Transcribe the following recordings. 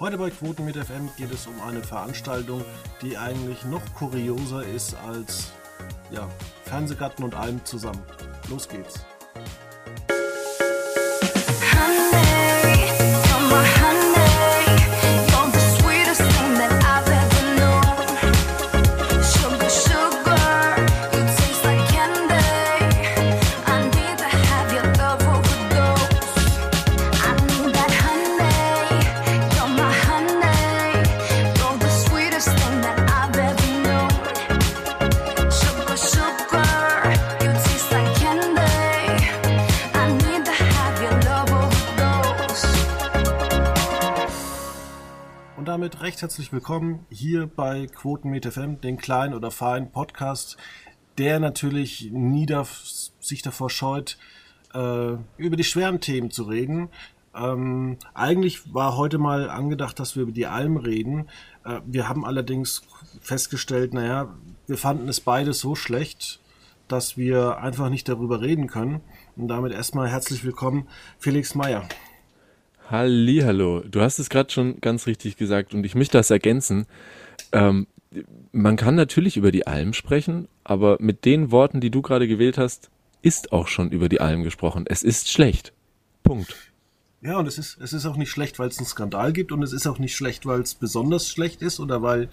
Heute bei Quoten mit FM geht es um eine Veranstaltung, die eigentlich noch kurioser ist als ja, Fernsehgarten und allem zusammen. Los geht's. Recht herzlich willkommen hier bei Quotenmeter FM, den kleinen oder feinen Podcast, der natürlich nie darf, sich davor scheut, äh, über die schweren Themen zu reden. Ähm, eigentlich war heute mal angedacht, dass wir über die Alm reden. Äh, wir haben allerdings festgestellt, naja, wir fanden es beide so schlecht, dass wir einfach nicht darüber reden können. Und damit erstmal herzlich willkommen, Felix Meyer. Hallo, du hast es gerade schon ganz richtig gesagt und ich möchte das ergänzen. Ähm, man kann natürlich über die Alm sprechen, aber mit den Worten, die du gerade gewählt hast, ist auch schon über die Alm gesprochen. Es ist schlecht. Punkt. Ja, und es ist, es ist auch nicht schlecht, weil es einen Skandal gibt und es ist auch nicht schlecht, weil es besonders schlecht ist oder weil,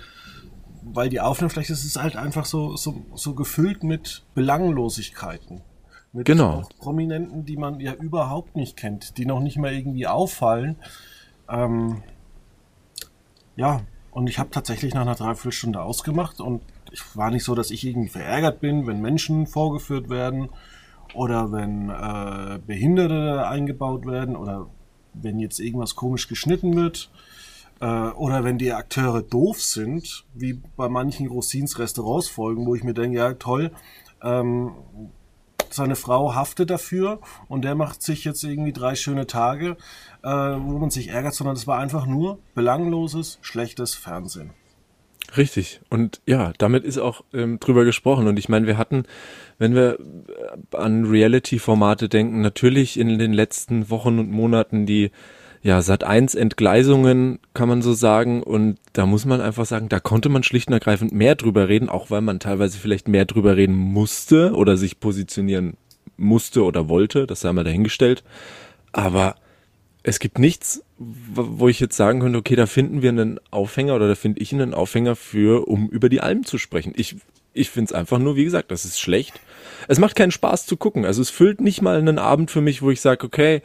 weil die Aufnahmefläche ist, ist halt einfach so, so, so gefüllt mit Belanglosigkeiten. Mit genau. Prominenten, die man ja überhaupt nicht kennt, die noch nicht mal irgendwie auffallen. Ähm, ja, und ich habe tatsächlich nach einer Dreiviertelstunde ausgemacht und ich war nicht so, dass ich irgendwie verärgert bin, wenn Menschen vorgeführt werden oder wenn äh, Behinderte eingebaut werden oder wenn jetzt irgendwas komisch geschnitten wird äh, oder wenn die Akteure doof sind, wie bei manchen Rossins Restaurantsfolgen, wo ich mir denke, ja toll, ähm, seine Frau haftet dafür und der macht sich jetzt irgendwie drei schöne Tage, äh, wo man sich ärgert, sondern es war einfach nur belangloses, schlechtes Fernsehen. Richtig. Und ja, damit ist auch ähm, drüber gesprochen. Und ich meine, wir hatten, wenn wir äh, an Reality-Formate denken, natürlich in den letzten Wochen und Monaten die ja, Sat 1 Entgleisungen kann man so sagen und da muss man einfach sagen, da konnte man schlicht und ergreifend mehr drüber reden, auch weil man teilweise vielleicht mehr drüber reden musste oder sich positionieren musste oder wollte, das sei mal dahingestellt. Aber es gibt nichts, wo ich jetzt sagen könnte, okay, da finden wir einen Aufhänger oder da finde ich einen Aufhänger für, um über die Alm zu sprechen. Ich, ich finde es einfach nur, wie gesagt, das ist schlecht. Es macht keinen Spaß zu gucken. Also es füllt nicht mal einen Abend für mich, wo ich sage, okay,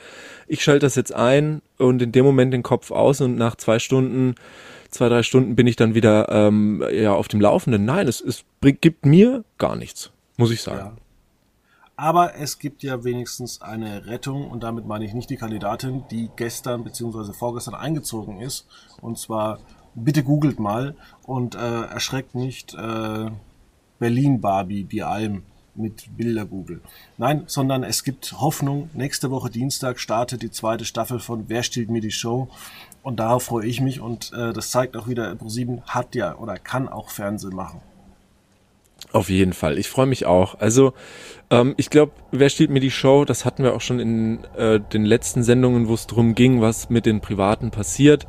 ich schalte das jetzt ein und in dem Moment den Kopf aus und nach zwei Stunden, zwei, drei Stunden bin ich dann wieder ähm, ja, auf dem Laufenden. Nein, es, es gibt mir gar nichts, muss ich sagen. Ja. Aber es gibt ja wenigstens eine Rettung und damit meine ich nicht die Kandidatin, die gestern bzw. vorgestern eingezogen ist. Und zwar, bitte googelt mal und äh, erschreckt nicht äh, Berlin Barbie, die Alm mit Bilder Google. Nein, sondern es gibt Hoffnung. Nächste Woche Dienstag startet die zweite Staffel von Wer stiehlt mir die Show? Und darauf freue ich mich und äh, das zeigt auch wieder, ProSieben hat ja oder kann auch Fernsehen machen. Auf jeden Fall. Ich freue mich auch. Also, ähm, ich glaube, wer stiehlt mir die Show? Das hatten wir auch schon in äh, den letzten Sendungen, wo es darum ging, was mit den Privaten passiert.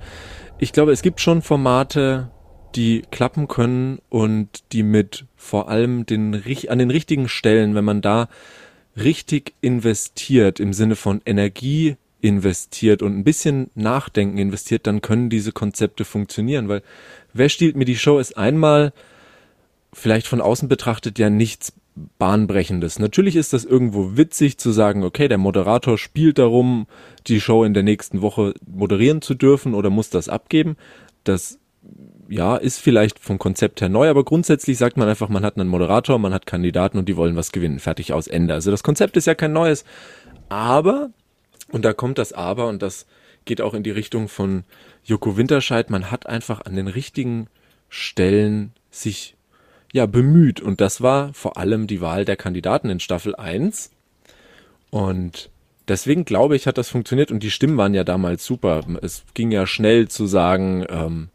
Ich glaube, es gibt schon Formate, die klappen können und die mit vor allem den, an den richtigen Stellen, wenn man da richtig investiert, im Sinne von Energie investiert und ein bisschen Nachdenken investiert, dann können diese Konzepte funktionieren, weil wer stiehlt mir die Show ist einmal vielleicht von außen betrachtet ja nichts Bahnbrechendes. Natürlich ist das irgendwo witzig zu sagen, okay, der Moderator spielt darum, die Show in der nächsten Woche moderieren zu dürfen oder muss das abgeben. Das ja, ist vielleicht vom Konzept her neu, aber grundsätzlich sagt man einfach, man hat einen Moderator, man hat Kandidaten und die wollen was gewinnen. Fertig aus Ende. Also das Konzept ist ja kein neues. Aber, und da kommt das Aber, und das geht auch in die Richtung von Joko Winterscheid, man hat einfach an den richtigen Stellen sich ja bemüht. Und das war vor allem die Wahl der Kandidaten in Staffel 1. Und deswegen glaube ich, hat das funktioniert und die Stimmen waren ja damals super. Es ging ja schnell zu sagen, ähm,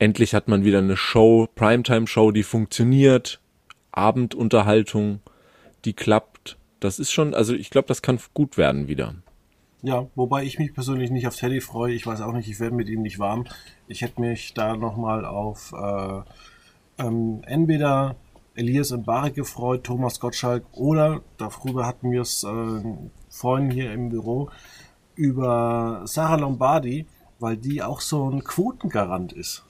Endlich hat man wieder eine Show, Primetime-Show, die funktioniert. Abendunterhaltung, die klappt. Das ist schon, also ich glaube, das kann gut werden wieder. Ja, wobei ich mich persönlich nicht auf Teddy freue. Ich weiß auch nicht, ich werde mit ihm nicht warm. Ich hätte mich da nochmal auf äh, ähm, entweder Elias Mbarek gefreut, Thomas Gottschalk oder, darüber hatten wir es äh, vorhin hier im Büro, über Sarah Lombardi, weil die auch so ein Quotengarant ist.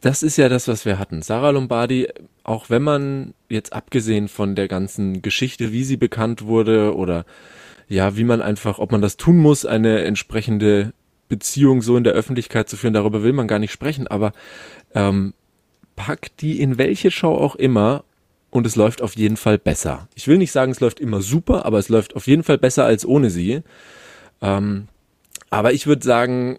Das ist ja das, was wir hatten. Sarah Lombardi, auch wenn man jetzt abgesehen von der ganzen Geschichte, wie sie bekannt wurde oder ja, wie man einfach, ob man das tun muss, eine entsprechende Beziehung so in der Öffentlichkeit zu führen, darüber will man gar nicht sprechen, aber ähm, pack die in welche Show auch immer und es läuft auf jeden Fall besser. Ich will nicht sagen, es läuft immer super, aber es läuft auf jeden Fall besser als ohne sie. Ähm, aber ich würde sagen,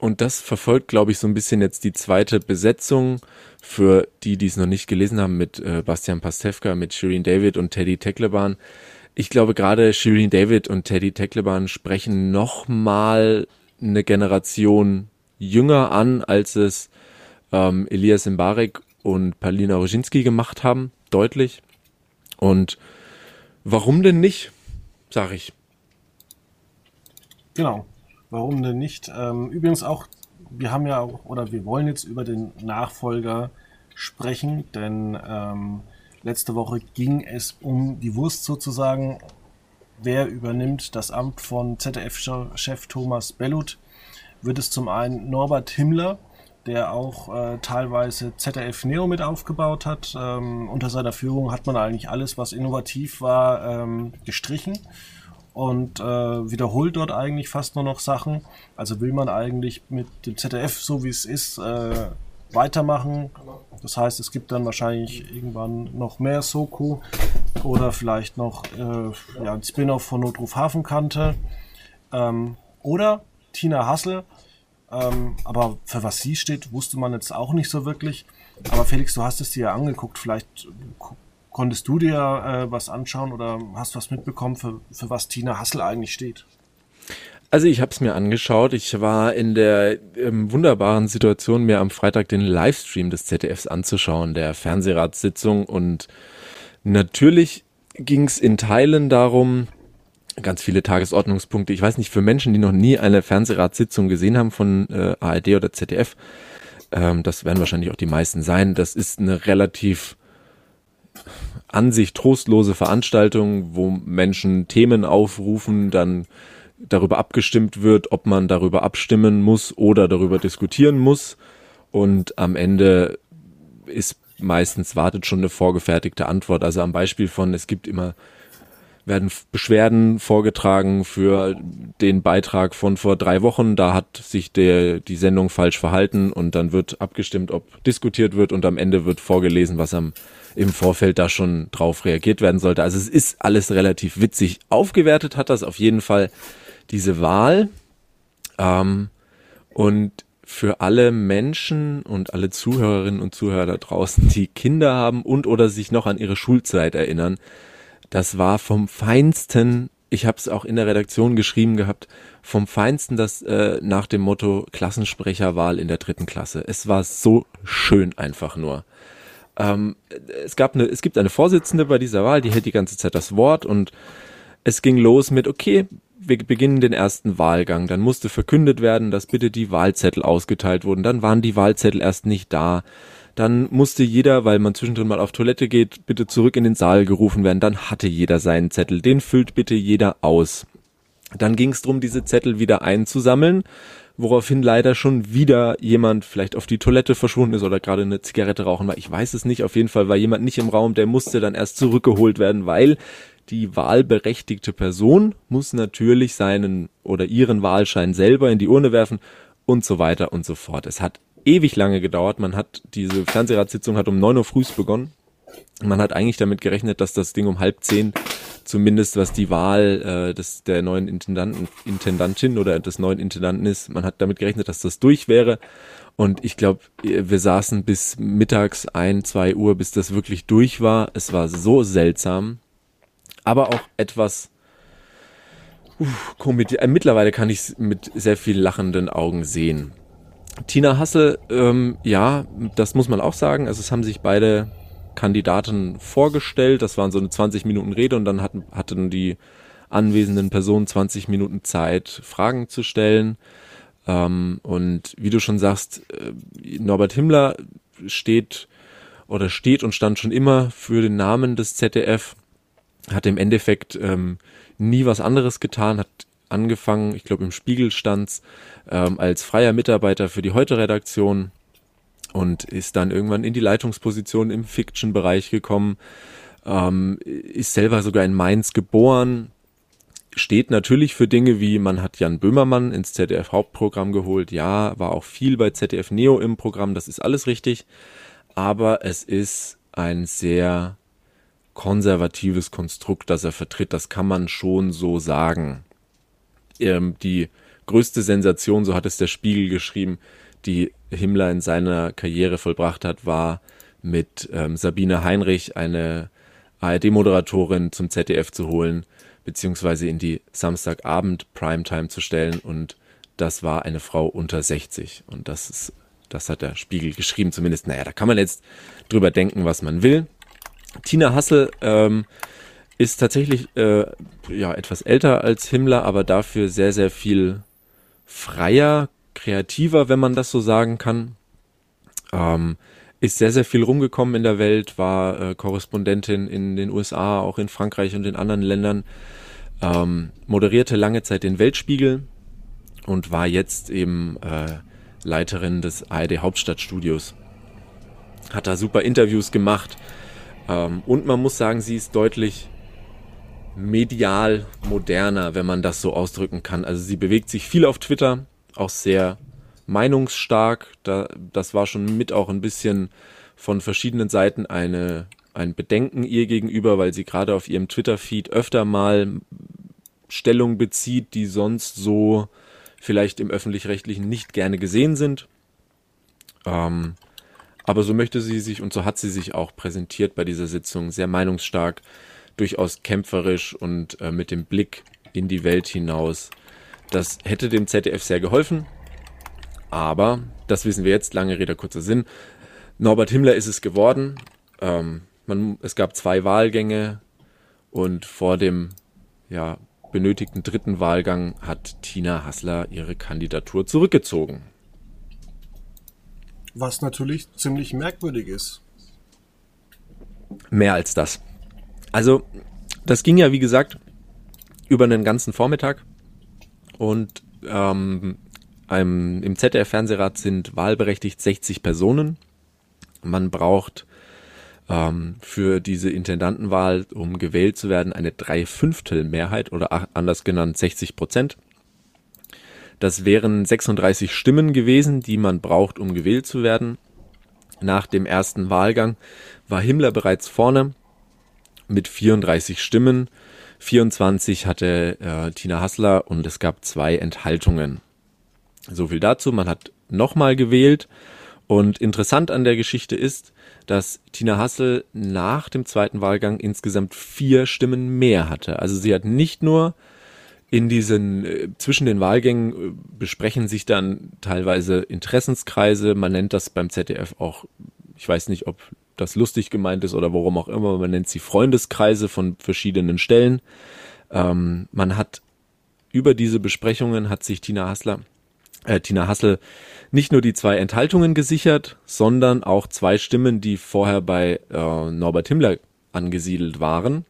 und das verfolgt, glaube ich, so ein bisschen jetzt die zweite Besetzung für die, die es noch nicht gelesen haben, mit äh, Bastian Pastewka, mit Shirin David und Teddy Teckleban. Ich glaube, gerade Shirin David und Teddy Teckleban sprechen noch mal eine Generation jünger an, als es ähm, Elias Mbarek und Palina Roginski gemacht haben, deutlich. Und warum denn nicht, sag ich. Genau. Warum denn nicht? Ähm, übrigens auch, wir haben ja auch, oder wir wollen jetzt über den Nachfolger sprechen, denn ähm, letzte Woche ging es um die Wurst sozusagen. Wer übernimmt das Amt von ZDF-Chef Thomas Bellut? Wird es zum einen Norbert Himmler, der auch äh, teilweise ZDF Neo mit aufgebaut hat. Ähm, unter seiner Führung hat man eigentlich alles, was innovativ war, ähm, gestrichen und äh, wiederholt dort eigentlich fast nur noch Sachen. Also will man eigentlich mit dem ZDF, so wie es ist, äh, weitermachen. Das heißt, es gibt dann wahrscheinlich irgendwann noch mehr Soku oder vielleicht noch äh, ja, ein Spin-off von Notruf Hafenkante. Ähm, oder Tina Hassel. Ähm, aber für was sie steht, wusste man jetzt auch nicht so wirklich. Aber Felix, du hast es dir ja angeguckt. Vielleicht Konntest du dir äh, was anschauen oder hast was mitbekommen, für, für was Tina Hassel eigentlich steht? Also ich habe es mir angeschaut. Ich war in der ähm, wunderbaren Situation, mir am Freitag den Livestream des ZDFs anzuschauen, der Fernsehratssitzung. Und natürlich ging es in Teilen darum, ganz viele Tagesordnungspunkte. Ich weiß nicht, für Menschen, die noch nie eine Fernsehratssitzung gesehen haben von äh, ARD oder ZDF, ähm, das werden wahrscheinlich auch die meisten sein. Das ist eine relativ an sich trostlose Veranstaltung, wo Menschen Themen aufrufen, dann darüber abgestimmt wird, ob man darüber abstimmen muss oder darüber diskutieren muss. Und am Ende ist meistens wartet schon eine vorgefertigte Antwort. Also am Beispiel von, es gibt immer, werden Beschwerden vorgetragen für den Beitrag von vor drei Wochen. Da hat sich der, die Sendung falsch verhalten und dann wird abgestimmt, ob diskutiert wird und am Ende wird vorgelesen, was am im Vorfeld da schon drauf reagiert werden sollte. Also es ist alles relativ witzig. Aufgewertet hat das auf jeden Fall diese Wahl. Ähm, und für alle Menschen und alle Zuhörerinnen und Zuhörer da draußen, die Kinder haben und oder sich noch an ihre Schulzeit erinnern, das war vom Feinsten, ich habe es auch in der Redaktion geschrieben gehabt, vom Feinsten das äh, nach dem Motto Klassensprecherwahl in der dritten Klasse. Es war so schön einfach nur. Ähm, es gab eine, es gibt eine Vorsitzende bei dieser Wahl, die hält die ganze Zeit das Wort und es ging los mit, okay, wir beginnen den ersten Wahlgang. Dann musste verkündet werden, dass bitte die Wahlzettel ausgeteilt wurden. Dann waren die Wahlzettel erst nicht da. Dann musste jeder, weil man zwischendrin mal auf Toilette geht, bitte zurück in den Saal gerufen werden. Dann hatte jeder seinen Zettel. Den füllt bitte jeder aus. Dann ging es darum, diese Zettel wieder einzusammeln woraufhin leider schon wieder jemand vielleicht auf die Toilette verschwunden ist oder gerade eine Zigarette rauchen war. Ich weiß es nicht. Auf jeden Fall war jemand nicht im Raum, der musste dann erst zurückgeholt werden, weil die wahlberechtigte Person muss natürlich seinen oder ihren Wahlschein selber in die Urne werfen und so weiter und so fort. Es hat ewig lange gedauert. Man hat diese Fernsehratssitzung hat um neun Uhr früh begonnen. Man hat eigentlich damit gerechnet, dass das Ding um halb zehn zumindest was die Wahl äh, des, der neuen Intendanten, Intendantin oder des neuen Intendanten ist. Man hat damit gerechnet, dass das durch wäre. Und ich glaube, wir saßen bis mittags ein, zwei Uhr, bis das wirklich durch war. Es war so seltsam, aber auch etwas uff, Komödie. Äh, mittlerweile kann ich es mit sehr viel lachenden Augen sehen. Tina Hassel, ähm, ja, das muss man auch sagen. Also es haben sich beide Kandidaten vorgestellt. Das waren so eine 20 Minuten Rede und dann hatten, hatten die anwesenden Person 20 Minuten Zeit, Fragen zu stellen. Ähm, und wie du schon sagst, äh, Norbert Himmler steht oder steht und stand schon immer für den Namen des ZDF, hat im Endeffekt ähm, nie was anderes getan, hat angefangen, ich glaube im Spiegel stand's, ähm, als freier Mitarbeiter für die Heute-Redaktion und ist dann irgendwann in die Leitungsposition im Fiction-Bereich gekommen, ähm, ist selber sogar in Mainz geboren, steht natürlich für Dinge wie, man hat Jan Böhmermann ins ZDF-Hauptprogramm geholt, ja, war auch viel bei ZDF Neo im Programm, das ist alles richtig, aber es ist ein sehr konservatives Konstrukt, das er vertritt, das kann man schon so sagen. Ähm, die größte Sensation, so hat es der Spiegel geschrieben, die Himmler in seiner Karriere vollbracht hat, war mit ähm, Sabine Heinrich eine ARD-Moderatorin zum ZDF zu holen, beziehungsweise in die Samstagabend Primetime zu stellen und das war eine Frau unter 60 und das ist, das hat der Spiegel geschrieben zumindest. Naja, da kann man jetzt drüber denken, was man will. Tina Hassel ähm, ist tatsächlich äh, ja etwas älter als Himmler, aber dafür sehr sehr viel freier, kreativer, wenn man das so sagen kann. Ähm, ist sehr, sehr viel rumgekommen in der Welt, war äh, Korrespondentin in den USA, auch in Frankreich und in anderen Ländern, ähm, moderierte lange Zeit den Weltspiegel und war jetzt eben äh, Leiterin des ARD Hauptstadtstudios. Hat da super Interviews gemacht ähm, und man muss sagen, sie ist deutlich medial moderner, wenn man das so ausdrücken kann. Also sie bewegt sich viel auf Twitter, auch sehr meinungsstark. Da, das war schon mit auch ein bisschen von verschiedenen Seiten eine, ein Bedenken ihr gegenüber, weil sie gerade auf ihrem Twitter-Feed öfter mal Stellung bezieht, die sonst so vielleicht im öffentlich-rechtlichen nicht gerne gesehen sind. Ähm, aber so möchte sie sich und so hat sie sich auch präsentiert bei dieser Sitzung, sehr meinungsstark, durchaus kämpferisch und äh, mit dem Blick in die Welt hinaus. Das hätte dem ZDF sehr geholfen. Aber, das wissen wir jetzt, lange Rede, kurzer Sinn. Norbert Himmler ist es geworden. Ähm, man, es gab zwei Wahlgänge und vor dem ja, benötigten dritten Wahlgang hat Tina Hassler ihre Kandidatur zurückgezogen. Was natürlich ziemlich merkwürdig ist. Mehr als das. Also, das ging ja, wie gesagt, über einen ganzen Vormittag. Und ähm, einem, im ZDF-Fernsehrat sind wahlberechtigt 60 Personen. Man braucht ähm, für diese Intendantenwahl, um gewählt zu werden, eine Dreiviertel-Mehrheit oder anders genannt 60 Prozent. Das wären 36 Stimmen gewesen, die man braucht, um gewählt zu werden. Nach dem ersten Wahlgang war Himmler bereits vorne mit 34 Stimmen. 24 hatte äh, Tina Hassler und es gab zwei Enthaltungen. So viel dazu. Man hat nochmal gewählt. Und interessant an der Geschichte ist, dass Tina Hassel nach dem zweiten Wahlgang insgesamt vier Stimmen mehr hatte. Also sie hat nicht nur in diesen, äh, zwischen den Wahlgängen äh, besprechen sich dann teilweise Interessenskreise. Man nennt das beim ZDF auch, ich weiß nicht, ob das lustig gemeint ist oder warum auch immer, man nennt sie Freundeskreise von verschiedenen Stellen. Ähm, man hat über diese Besprechungen hat sich Tina Hassler äh, Tina Hassel nicht nur die zwei Enthaltungen gesichert, sondern auch zwei Stimmen, die vorher bei äh, Norbert Himmler angesiedelt waren.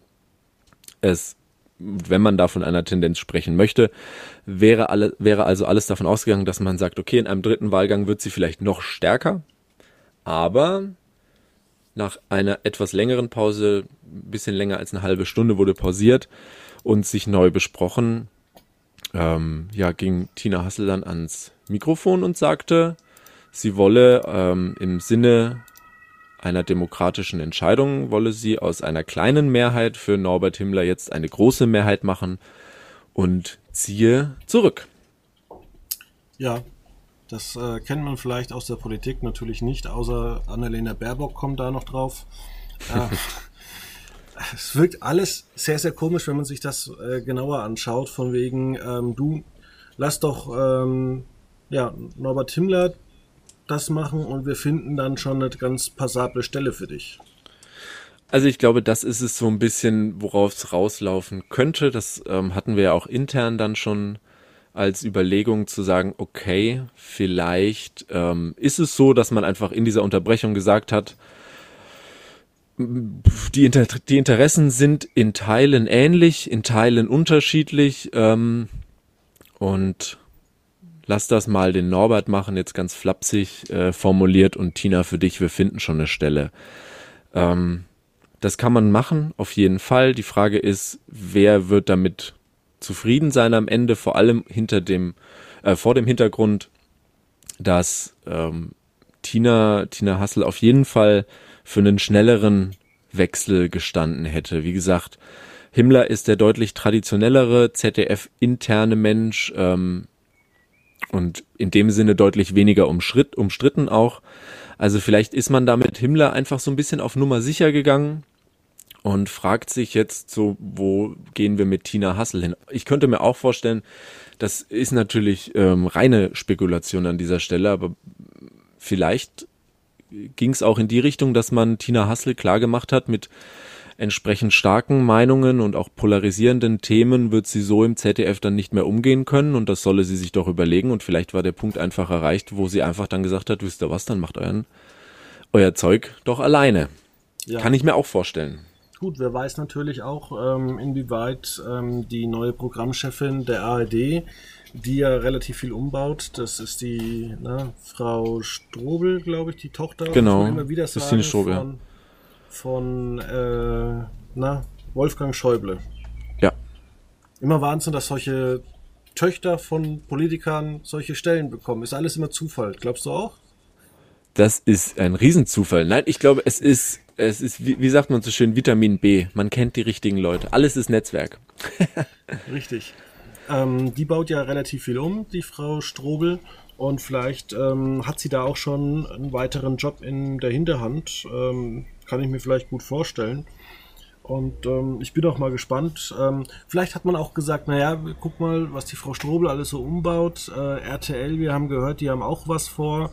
Es, wenn man da von einer Tendenz sprechen möchte, wäre, alle, wäre also alles davon ausgegangen, dass man sagt, okay, in einem dritten Wahlgang wird sie vielleicht noch stärker, aber nach einer etwas längeren Pause, ein bisschen länger als eine halbe Stunde wurde pausiert und sich neu besprochen, ähm, ja, ging Tina Hassel dann ans Mikrofon und sagte, sie wolle ähm, im Sinne einer demokratischen Entscheidung, wolle sie aus einer kleinen Mehrheit für Norbert Himmler jetzt eine große Mehrheit machen und ziehe zurück. Ja, das äh, kennt man vielleicht aus der Politik natürlich nicht, außer Annalena Baerbock kommt da noch drauf. Äh, es wirkt alles sehr, sehr komisch, wenn man sich das äh, genauer anschaut, von wegen, ähm, du lass doch ähm, ja, Norbert Himmler das machen und wir finden dann schon eine ganz passable Stelle für dich. Also ich glaube, das ist es so ein bisschen, worauf es rauslaufen könnte. Das ähm, hatten wir ja auch intern dann schon als Überlegung zu sagen, okay, vielleicht ähm, ist es so, dass man einfach in dieser Unterbrechung gesagt hat, die, Inter die Interessen sind in Teilen ähnlich, in Teilen unterschiedlich ähm, und lass das mal den Norbert machen, jetzt ganz flapsig äh, formuliert und Tina für dich, wir finden schon eine Stelle. Ähm, das kann man machen, auf jeden Fall. Die Frage ist, wer wird damit zufrieden sein am Ende, vor allem hinter dem, äh, vor dem Hintergrund, dass ähm, Tina, Tina Hassel auf jeden Fall für einen schnelleren Wechsel gestanden hätte. Wie gesagt, Himmler ist der deutlich traditionellere ZDF-interne Mensch ähm, und in dem Sinne deutlich weniger umschritt, umstritten auch. Also vielleicht ist man da mit Himmler einfach so ein bisschen auf Nummer sicher gegangen und fragt sich jetzt so, wo gehen wir mit Tina Hassel hin? Ich könnte mir auch vorstellen, das ist natürlich ähm, reine Spekulation an dieser Stelle, aber vielleicht ging es auch in die Richtung, dass man Tina Hassel klargemacht hat, mit entsprechend starken Meinungen und auch polarisierenden Themen wird sie so im ZDF dann nicht mehr umgehen können und das solle sie sich doch überlegen und vielleicht war der Punkt einfach erreicht, wo sie einfach dann gesagt hat, wisst ihr was, dann macht euren, euer Zeug doch alleine. Ja. Kann ich mir auch vorstellen. Gut, wer weiß natürlich auch, ähm, inwieweit ähm, die neue Programmchefin der ARD, die ja relativ viel umbaut, das ist die ne, Frau Strobel, glaube ich, die Tochter. Genau, immer wieder sagen, Strobel. Von, von äh, na, Wolfgang Schäuble. Ja. Immer Wahnsinn, dass solche Töchter von Politikern solche Stellen bekommen. Ist alles immer Zufall, glaubst du auch? Das ist ein Riesenzufall. Nein, ich glaube, es ist es ist, wie, wie sagt man so schön, Vitamin B. Man kennt die richtigen Leute. Alles ist Netzwerk. Richtig. Ähm, die baut ja relativ viel um, die Frau Strobel. Und vielleicht ähm, hat sie da auch schon einen weiteren Job in der Hinterhand. Ähm, kann ich mir vielleicht gut vorstellen. Und ähm, ich bin auch mal gespannt. Ähm, vielleicht hat man auch gesagt, naja, guck mal, was die Frau Strobel alles so umbaut. Äh, RTL, wir haben gehört, die haben auch was vor.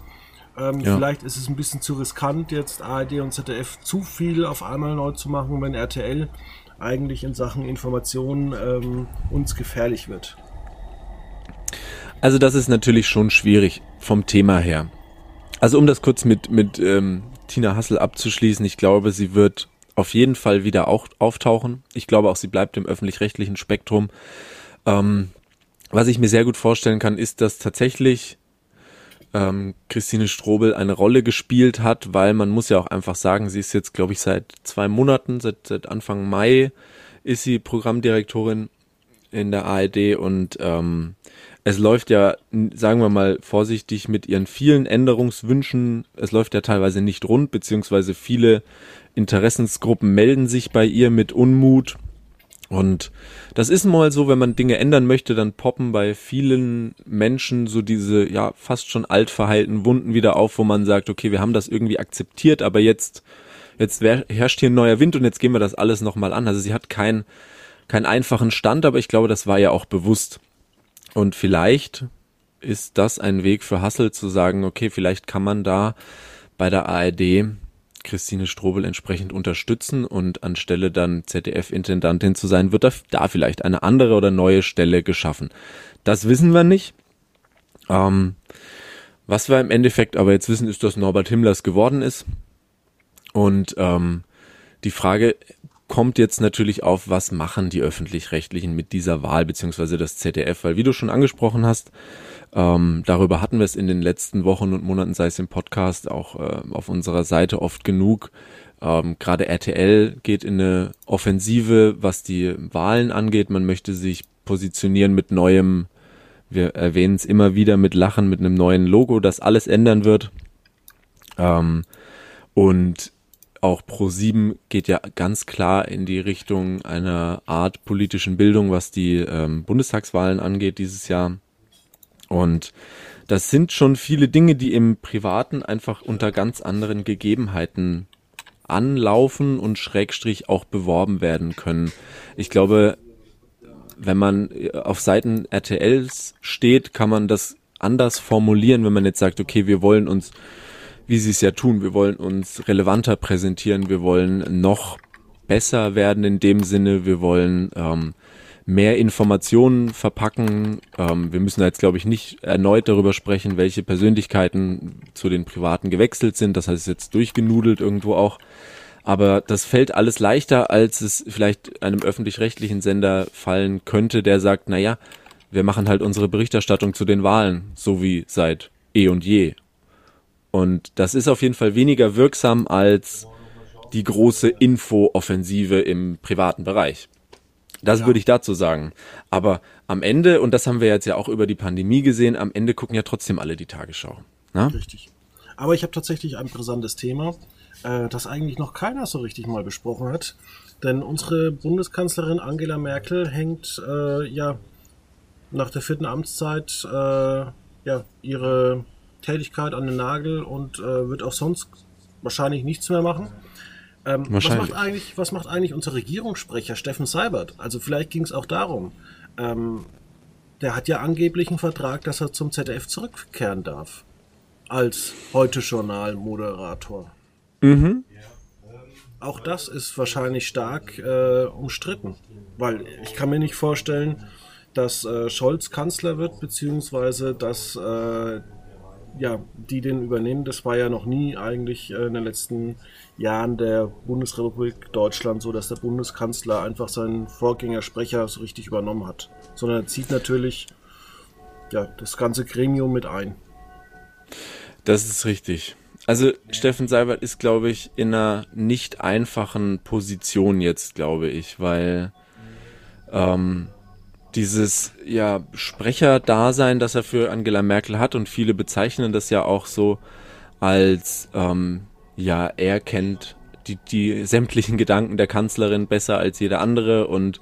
Ähm, ja. Vielleicht ist es ein bisschen zu riskant, jetzt ARD und ZDF zu viel auf einmal neu zu machen, wenn RTL eigentlich in Sachen Informationen ähm, uns gefährlich wird. Also das ist natürlich schon schwierig vom Thema her. Also um das kurz mit, mit ähm, Tina Hassel abzuschließen, ich glaube, sie wird auf jeden Fall wieder auch auftauchen. Ich glaube auch, sie bleibt im öffentlich-rechtlichen Spektrum. Ähm, was ich mir sehr gut vorstellen kann, ist, dass tatsächlich ähm, Christine Strobel eine Rolle gespielt hat, weil man muss ja auch einfach sagen, sie ist jetzt, glaube ich, seit zwei Monaten, seit, seit Anfang Mai ist sie Programmdirektorin in der ARD und ähm, es läuft ja, sagen wir mal vorsichtig, mit ihren vielen Änderungswünschen, es läuft ja teilweise nicht rund, beziehungsweise viele Interessensgruppen melden sich bei ihr mit Unmut und das ist mal so, wenn man Dinge ändern möchte, dann poppen bei vielen Menschen so diese, ja, fast schon altverheilten Wunden wieder auf, wo man sagt, okay, wir haben das irgendwie akzeptiert, aber jetzt, jetzt herrscht hier ein neuer Wind und jetzt gehen wir das alles nochmal an. Also sie hat keinen keinen einfachen Stand, aber ich glaube, das war ja auch bewusst. Und vielleicht ist das ein Weg für Hassel zu sagen, okay, vielleicht kann man da bei der ARD Christine Strobel entsprechend unterstützen und anstelle dann ZDF-Intendantin zu sein, wird da, da, vielleicht eine andere oder neue Stelle geschaffen. Das wissen wir nicht. Ähm, was wir im Endeffekt aber jetzt wissen, ist, dass Norbert Himmlers geworden ist. Und ähm, die Frage kommt jetzt natürlich auf, was machen die öffentlich-rechtlichen mit dieser Wahl beziehungsweise das ZDF, weil wie du schon angesprochen hast, ähm, darüber hatten wir es in den letzten Wochen und Monaten, sei es im Podcast, auch äh, auf unserer Seite oft genug. Ähm, Gerade RTL geht in eine Offensive, was die Wahlen angeht. Man möchte sich positionieren mit neuem, wir erwähnen es immer wieder mit Lachen, mit einem neuen Logo, das alles ändern wird. Ähm, und auch Pro7 geht ja ganz klar in die Richtung einer Art politischen Bildung, was die ähm, Bundestagswahlen angeht dieses Jahr. Und das sind schon viele Dinge, die im Privaten einfach unter ganz anderen Gegebenheiten anlaufen und schrägstrich auch beworben werden können. Ich glaube, wenn man auf Seiten RTLs steht, kann man das anders formulieren, wenn man jetzt sagt, okay, wir wollen uns, wie sie es ja tun, wir wollen uns relevanter präsentieren, wir wollen noch besser werden in dem Sinne. Wir wollen ähm, mehr Informationen verpacken. Ähm, wir müssen jetzt, glaube ich, nicht erneut darüber sprechen, welche Persönlichkeiten zu den Privaten gewechselt sind. Das heißt jetzt durchgenudelt irgendwo auch. Aber das fällt alles leichter, als es vielleicht einem öffentlich-rechtlichen Sender fallen könnte, der sagt, na ja, wir machen halt unsere Berichterstattung zu den Wahlen, so wie seit eh und je. Und das ist auf jeden Fall weniger wirksam als die große Info-Offensive im privaten Bereich. Das ja. würde ich dazu sagen. Aber am Ende, und das haben wir jetzt ja auch über die Pandemie gesehen, am Ende gucken ja trotzdem alle die Tagesschau. Na? Richtig. Aber ich habe tatsächlich ein brisantes Thema äh, das eigentlich noch keiner so richtig mal besprochen hat. Denn unsere Bundeskanzlerin Angela Merkel hängt äh, ja nach der vierten Amtszeit äh, ja, ihre Tätigkeit an den Nagel und äh, wird auch sonst wahrscheinlich nichts mehr machen. Ähm, was, macht eigentlich, was macht eigentlich unser Regierungssprecher Steffen Seibert? Also vielleicht ging es auch darum. Ähm, der hat ja angeblich einen Vertrag, dass er zum ZDF zurückkehren darf. Als Heute-Journal-Moderator. Mhm. Auch das ist wahrscheinlich stark äh, umstritten, weil ich kann mir nicht vorstellen, dass äh, Scholz Kanzler wird, beziehungsweise dass äh, ja, die den übernehmen. Das war ja noch nie eigentlich äh, in den letzten Jahren der Bundesrepublik Deutschland so, dass der Bundeskanzler einfach seinen Vorgängersprecher so richtig übernommen hat, sondern er zieht natürlich ja, das ganze Gremium mit ein. Das ist richtig. Also Steffen Seibert ist, glaube ich, in einer nicht einfachen Position jetzt, glaube ich, weil ähm, dieses ja Sprecherdasein, das er für Angela Merkel hat und viele bezeichnen das ja auch so als ähm, ja er kennt die, die sämtlichen Gedanken der Kanzlerin besser als jeder andere und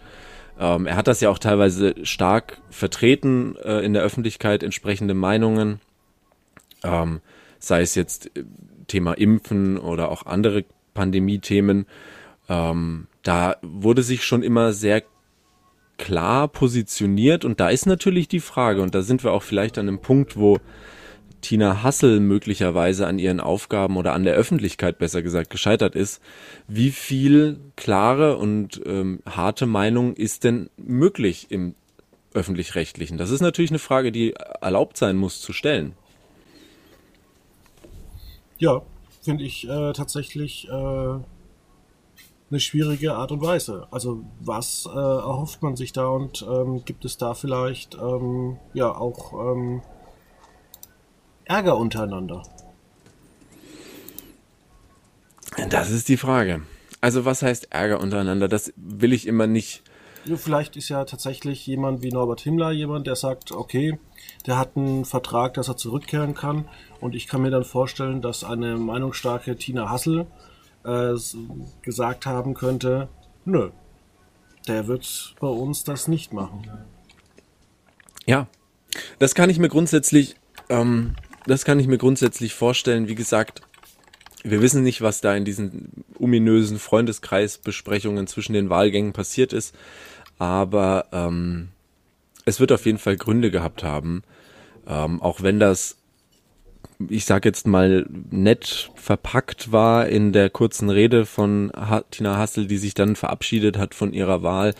ähm, er hat das ja auch teilweise stark vertreten äh, in der Öffentlichkeit entsprechende Meinungen. Ähm, sei es jetzt äh, Thema Impfen oder auch andere Pandemie-Themen. Ähm, da wurde sich schon immer sehr klar positioniert und da ist natürlich die Frage und da sind wir auch vielleicht an einem Punkt, wo Tina Hassel möglicherweise an ihren Aufgaben oder an der Öffentlichkeit besser gesagt gescheitert ist, wie viel klare und ähm, harte Meinung ist denn möglich im öffentlich-rechtlichen? Das ist natürlich eine Frage, die erlaubt sein muss zu stellen. Ja, finde ich äh, tatsächlich äh, eine schwierige Art und Weise. Also was äh, erhofft man sich da und ähm, gibt es da vielleicht ähm, ja auch ähm, Ärger untereinander? Das ist die Frage. Also was heißt Ärger untereinander? Das will ich immer nicht. Vielleicht ist ja tatsächlich jemand wie Norbert Himmler jemand, der sagt, okay, der hat einen Vertrag, dass er zurückkehren kann und ich kann mir dann vorstellen, dass eine meinungsstarke Tina Hassel äh, gesagt haben könnte, nö, der wird bei uns das nicht machen. Ja, das kann ich mir grundsätzlich, ähm, das kann ich mir grundsätzlich vorstellen. Wie gesagt, wir wissen nicht, was da in diesen ominösen Freundeskreisbesprechungen zwischen den Wahlgängen passiert ist, aber ähm, es wird auf jeden Fall Gründe gehabt haben, ähm, auch wenn das ich sag jetzt mal, nett verpackt war in der kurzen Rede von Tina Hassel, die sich dann verabschiedet hat von ihrer Wahl,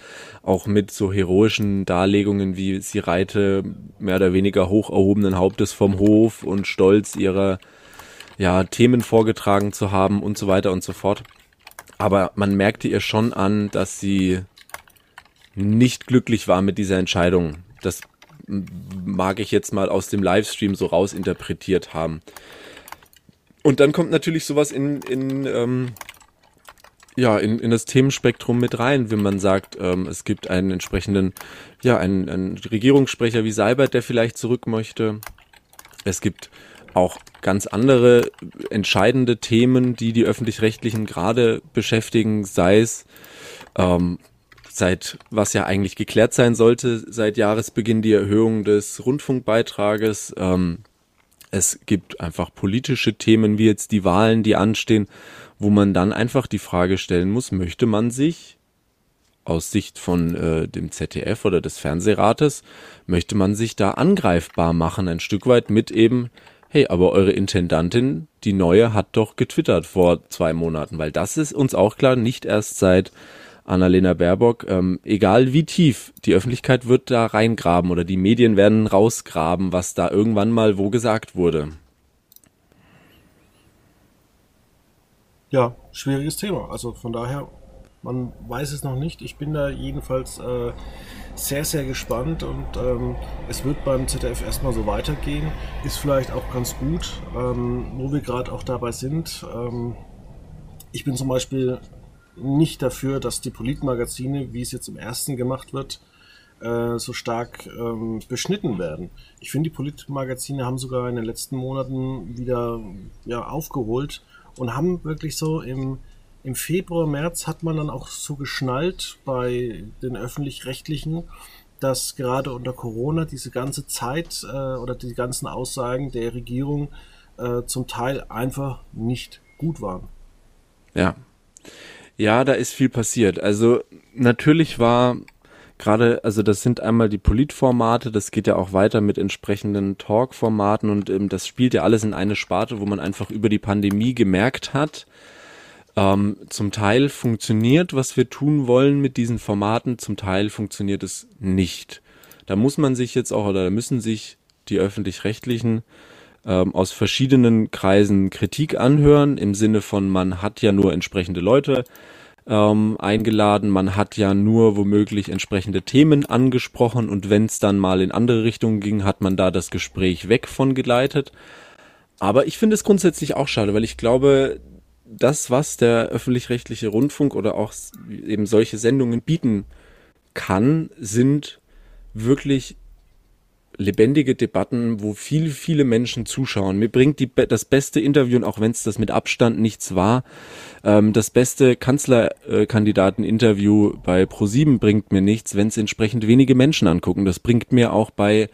auch mit so heroischen Darlegungen, wie sie reite mehr oder weniger hoch erhobenen Hauptes vom Hof und stolz ihrer ja, Themen vorgetragen zu haben und so weiter und so fort. Aber man merkte ihr schon an, dass sie nicht glücklich war mit dieser Entscheidung. Das mag ich jetzt mal aus dem Livestream so rausinterpretiert haben. Und dann kommt natürlich sowas in, in, ähm, ja, in, in das Themenspektrum mit rein, wenn man sagt, ähm, es gibt einen entsprechenden, ja, einen, einen Regierungssprecher wie Seibert, der vielleicht zurück möchte. Es gibt auch ganz andere entscheidende Themen, die die öffentlich-rechtlichen gerade beschäftigen, sei es ähm, seit was ja eigentlich geklärt sein sollte, seit Jahresbeginn die Erhöhung des Rundfunkbeitrages. Ähm, es gibt einfach politische Themen wie jetzt die Wahlen, die anstehen, wo man dann einfach die Frage stellen muss, möchte man sich aus Sicht von äh, dem ZDF oder des Fernsehrates, möchte man sich da angreifbar machen, ein Stück weit mit eben hey, aber eure Intendantin, die neue, hat doch getwittert vor zwei Monaten, weil das ist uns auch klar, nicht erst seit Annalena Baerbock, ähm, egal wie tief, die Öffentlichkeit wird da reingraben oder die Medien werden rausgraben, was da irgendwann mal wo gesagt wurde. Ja, schwieriges Thema. Also von daher, man weiß es noch nicht. Ich bin da jedenfalls äh, sehr, sehr gespannt und ähm, es wird beim ZDF erstmal so weitergehen. Ist vielleicht auch ganz gut, ähm, wo wir gerade auch dabei sind. Ähm, ich bin zum Beispiel nicht dafür, dass die Politmagazine, wie es jetzt im ersten gemacht wird, äh, so stark ähm, beschnitten werden. Ich finde, die Politmagazine haben sogar in den letzten Monaten wieder ja, aufgeholt und haben wirklich so im, im Februar, März hat man dann auch so geschnallt bei den öffentlich-rechtlichen, dass gerade unter Corona diese ganze Zeit äh, oder die ganzen Aussagen der Regierung äh, zum Teil einfach nicht gut waren. Ja. Ja, da ist viel passiert. Also natürlich war gerade, also das sind einmal die Politformate, das geht ja auch weiter mit entsprechenden Talk-Formaten und ähm, das spielt ja alles in eine Sparte, wo man einfach über die Pandemie gemerkt hat, ähm, zum Teil funktioniert, was wir tun wollen mit diesen Formaten, zum Teil funktioniert es nicht. Da muss man sich jetzt auch oder da müssen sich die öffentlich-rechtlichen ähm, aus verschiedenen Kreisen Kritik anhören, im Sinne von, man hat ja nur entsprechende Leute ähm, eingeladen, man hat ja nur womöglich entsprechende Themen angesprochen und wenn es dann mal in andere Richtungen ging, hat man da das Gespräch weg von geleitet. Aber ich finde es grundsätzlich auch schade, weil ich glaube, das, was der öffentlich-rechtliche Rundfunk oder auch eben solche Sendungen bieten kann, sind wirklich lebendige Debatten, wo viele, viele Menschen zuschauen. Mir bringt die, das beste Interview, und auch wenn es das mit Abstand nichts war, ähm, das beste Kanzlerkandidaten-Interview bei ProSieben bringt mir nichts, wenn es entsprechend wenige Menschen angucken. Das bringt mir auch bei,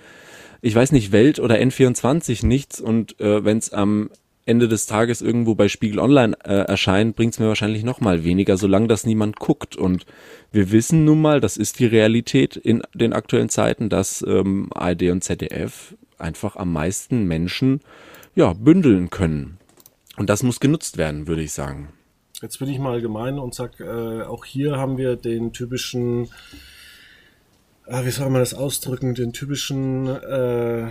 ich weiß nicht, Welt oder N24 nichts. Und äh, wenn es am Ende des Tages irgendwo bei Spiegel Online äh, bringt es mir wahrscheinlich noch mal weniger, solange das niemand guckt. Und wir wissen nun mal, das ist die Realität in den aktuellen Zeiten, dass ähm, ARD und ZDF einfach am meisten Menschen ja bündeln können. Und das muss genutzt werden, würde ich sagen. Jetzt bin ich mal gemein und sag, äh, auch hier haben wir den typischen, äh, wie soll man das ausdrücken, den typischen äh,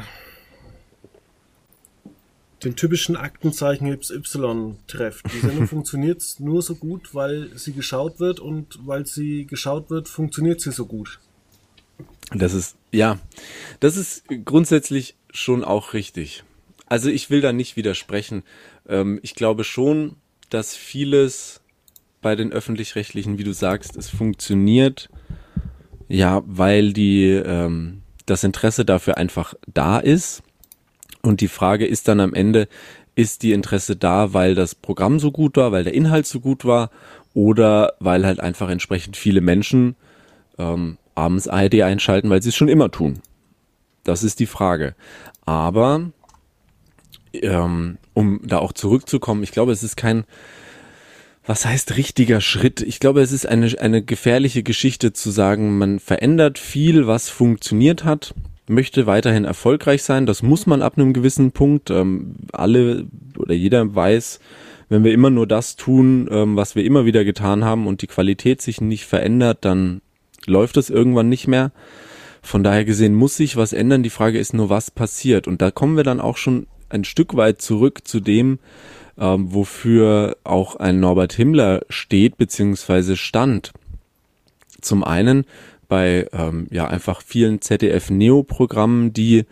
den typischen Aktenzeichen Y trefft. Die Sendung funktioniert nur so gut, weil sie geschaut wird und weil sie geschaut wird, funktioniert sie so gut. Das ist, ja, das ist grundsätzlich schon auch richtig. Also ich will da nicht widersprechen. Ähm, ich glaube schon, dass vieles bei den öffentlich-rechtlichen, wie du sagst, es funktioniert, ja, weil die, ähm, das Interesse dafür einfach da ist und die Frage ist dann am Ende, ist die Interesse da, weil das Programm so gut war, weil der Inhalt so gut war oder weil halt einfach entsprechend viele Menschen ähm, abends ARD einschalten, weil sie es schon immer tun. Das ist die Frage. Aber ähm, um da auch zurückzukommen, ich glaube, es ist kein, was heißt richtiger Schritt? Ich glaube, es ist eine, eine gefährliche Geschichte zu sagen, man verändert viel, was funktioniert hat möchte weiterhin erfolgreich sein. Das muss man ab einem gewissen Punkt. Ähm, alle oder jeder weiß, wenn wir immer nur das tun, ähm, was wir immer wieder getan haben und die Qualität sich nicht verändert, dann läuft es irgendwann nicht mehr. Von daher gesehen muss sich was ändern. Die Frage ist nur, was passiert. Und da kommen wir dann auch schon ein Stück weit zurück zu dem, ähm, wofür auch ein Norbert Himmler steht bzw. stand. Zum einen bei ähm, ja einfach vielen ZDF-Neo-Programmen, die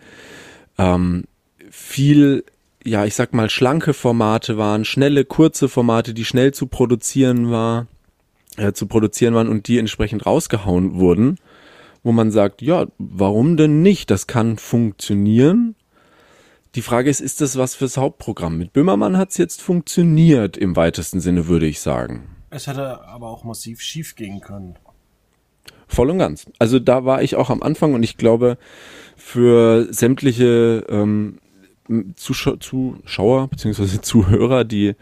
ähm, viel, ja, ich sag mal, schlanke Formate waren, schnelle, kurze Formate, die schnell zu produzieren war, äh, zu produzieren waren und die entsprechend rausgehauen wurden, wo man sagt, ja, warum denn nicht? Das kann funktionieren. Die Frage ist, ist das was fürs Hauptprogramm? Mit Böhmermann hat es jetzt funktioniert im weitesten Sinne, würde ich sagen. Es hätte aber auch massiv schief gehen können. Voll und ganz. Also da war ich auch am Anfang und ich glaube, für sämtliche ähm, Zuschau Zuschauer bzw. Zuhörer, die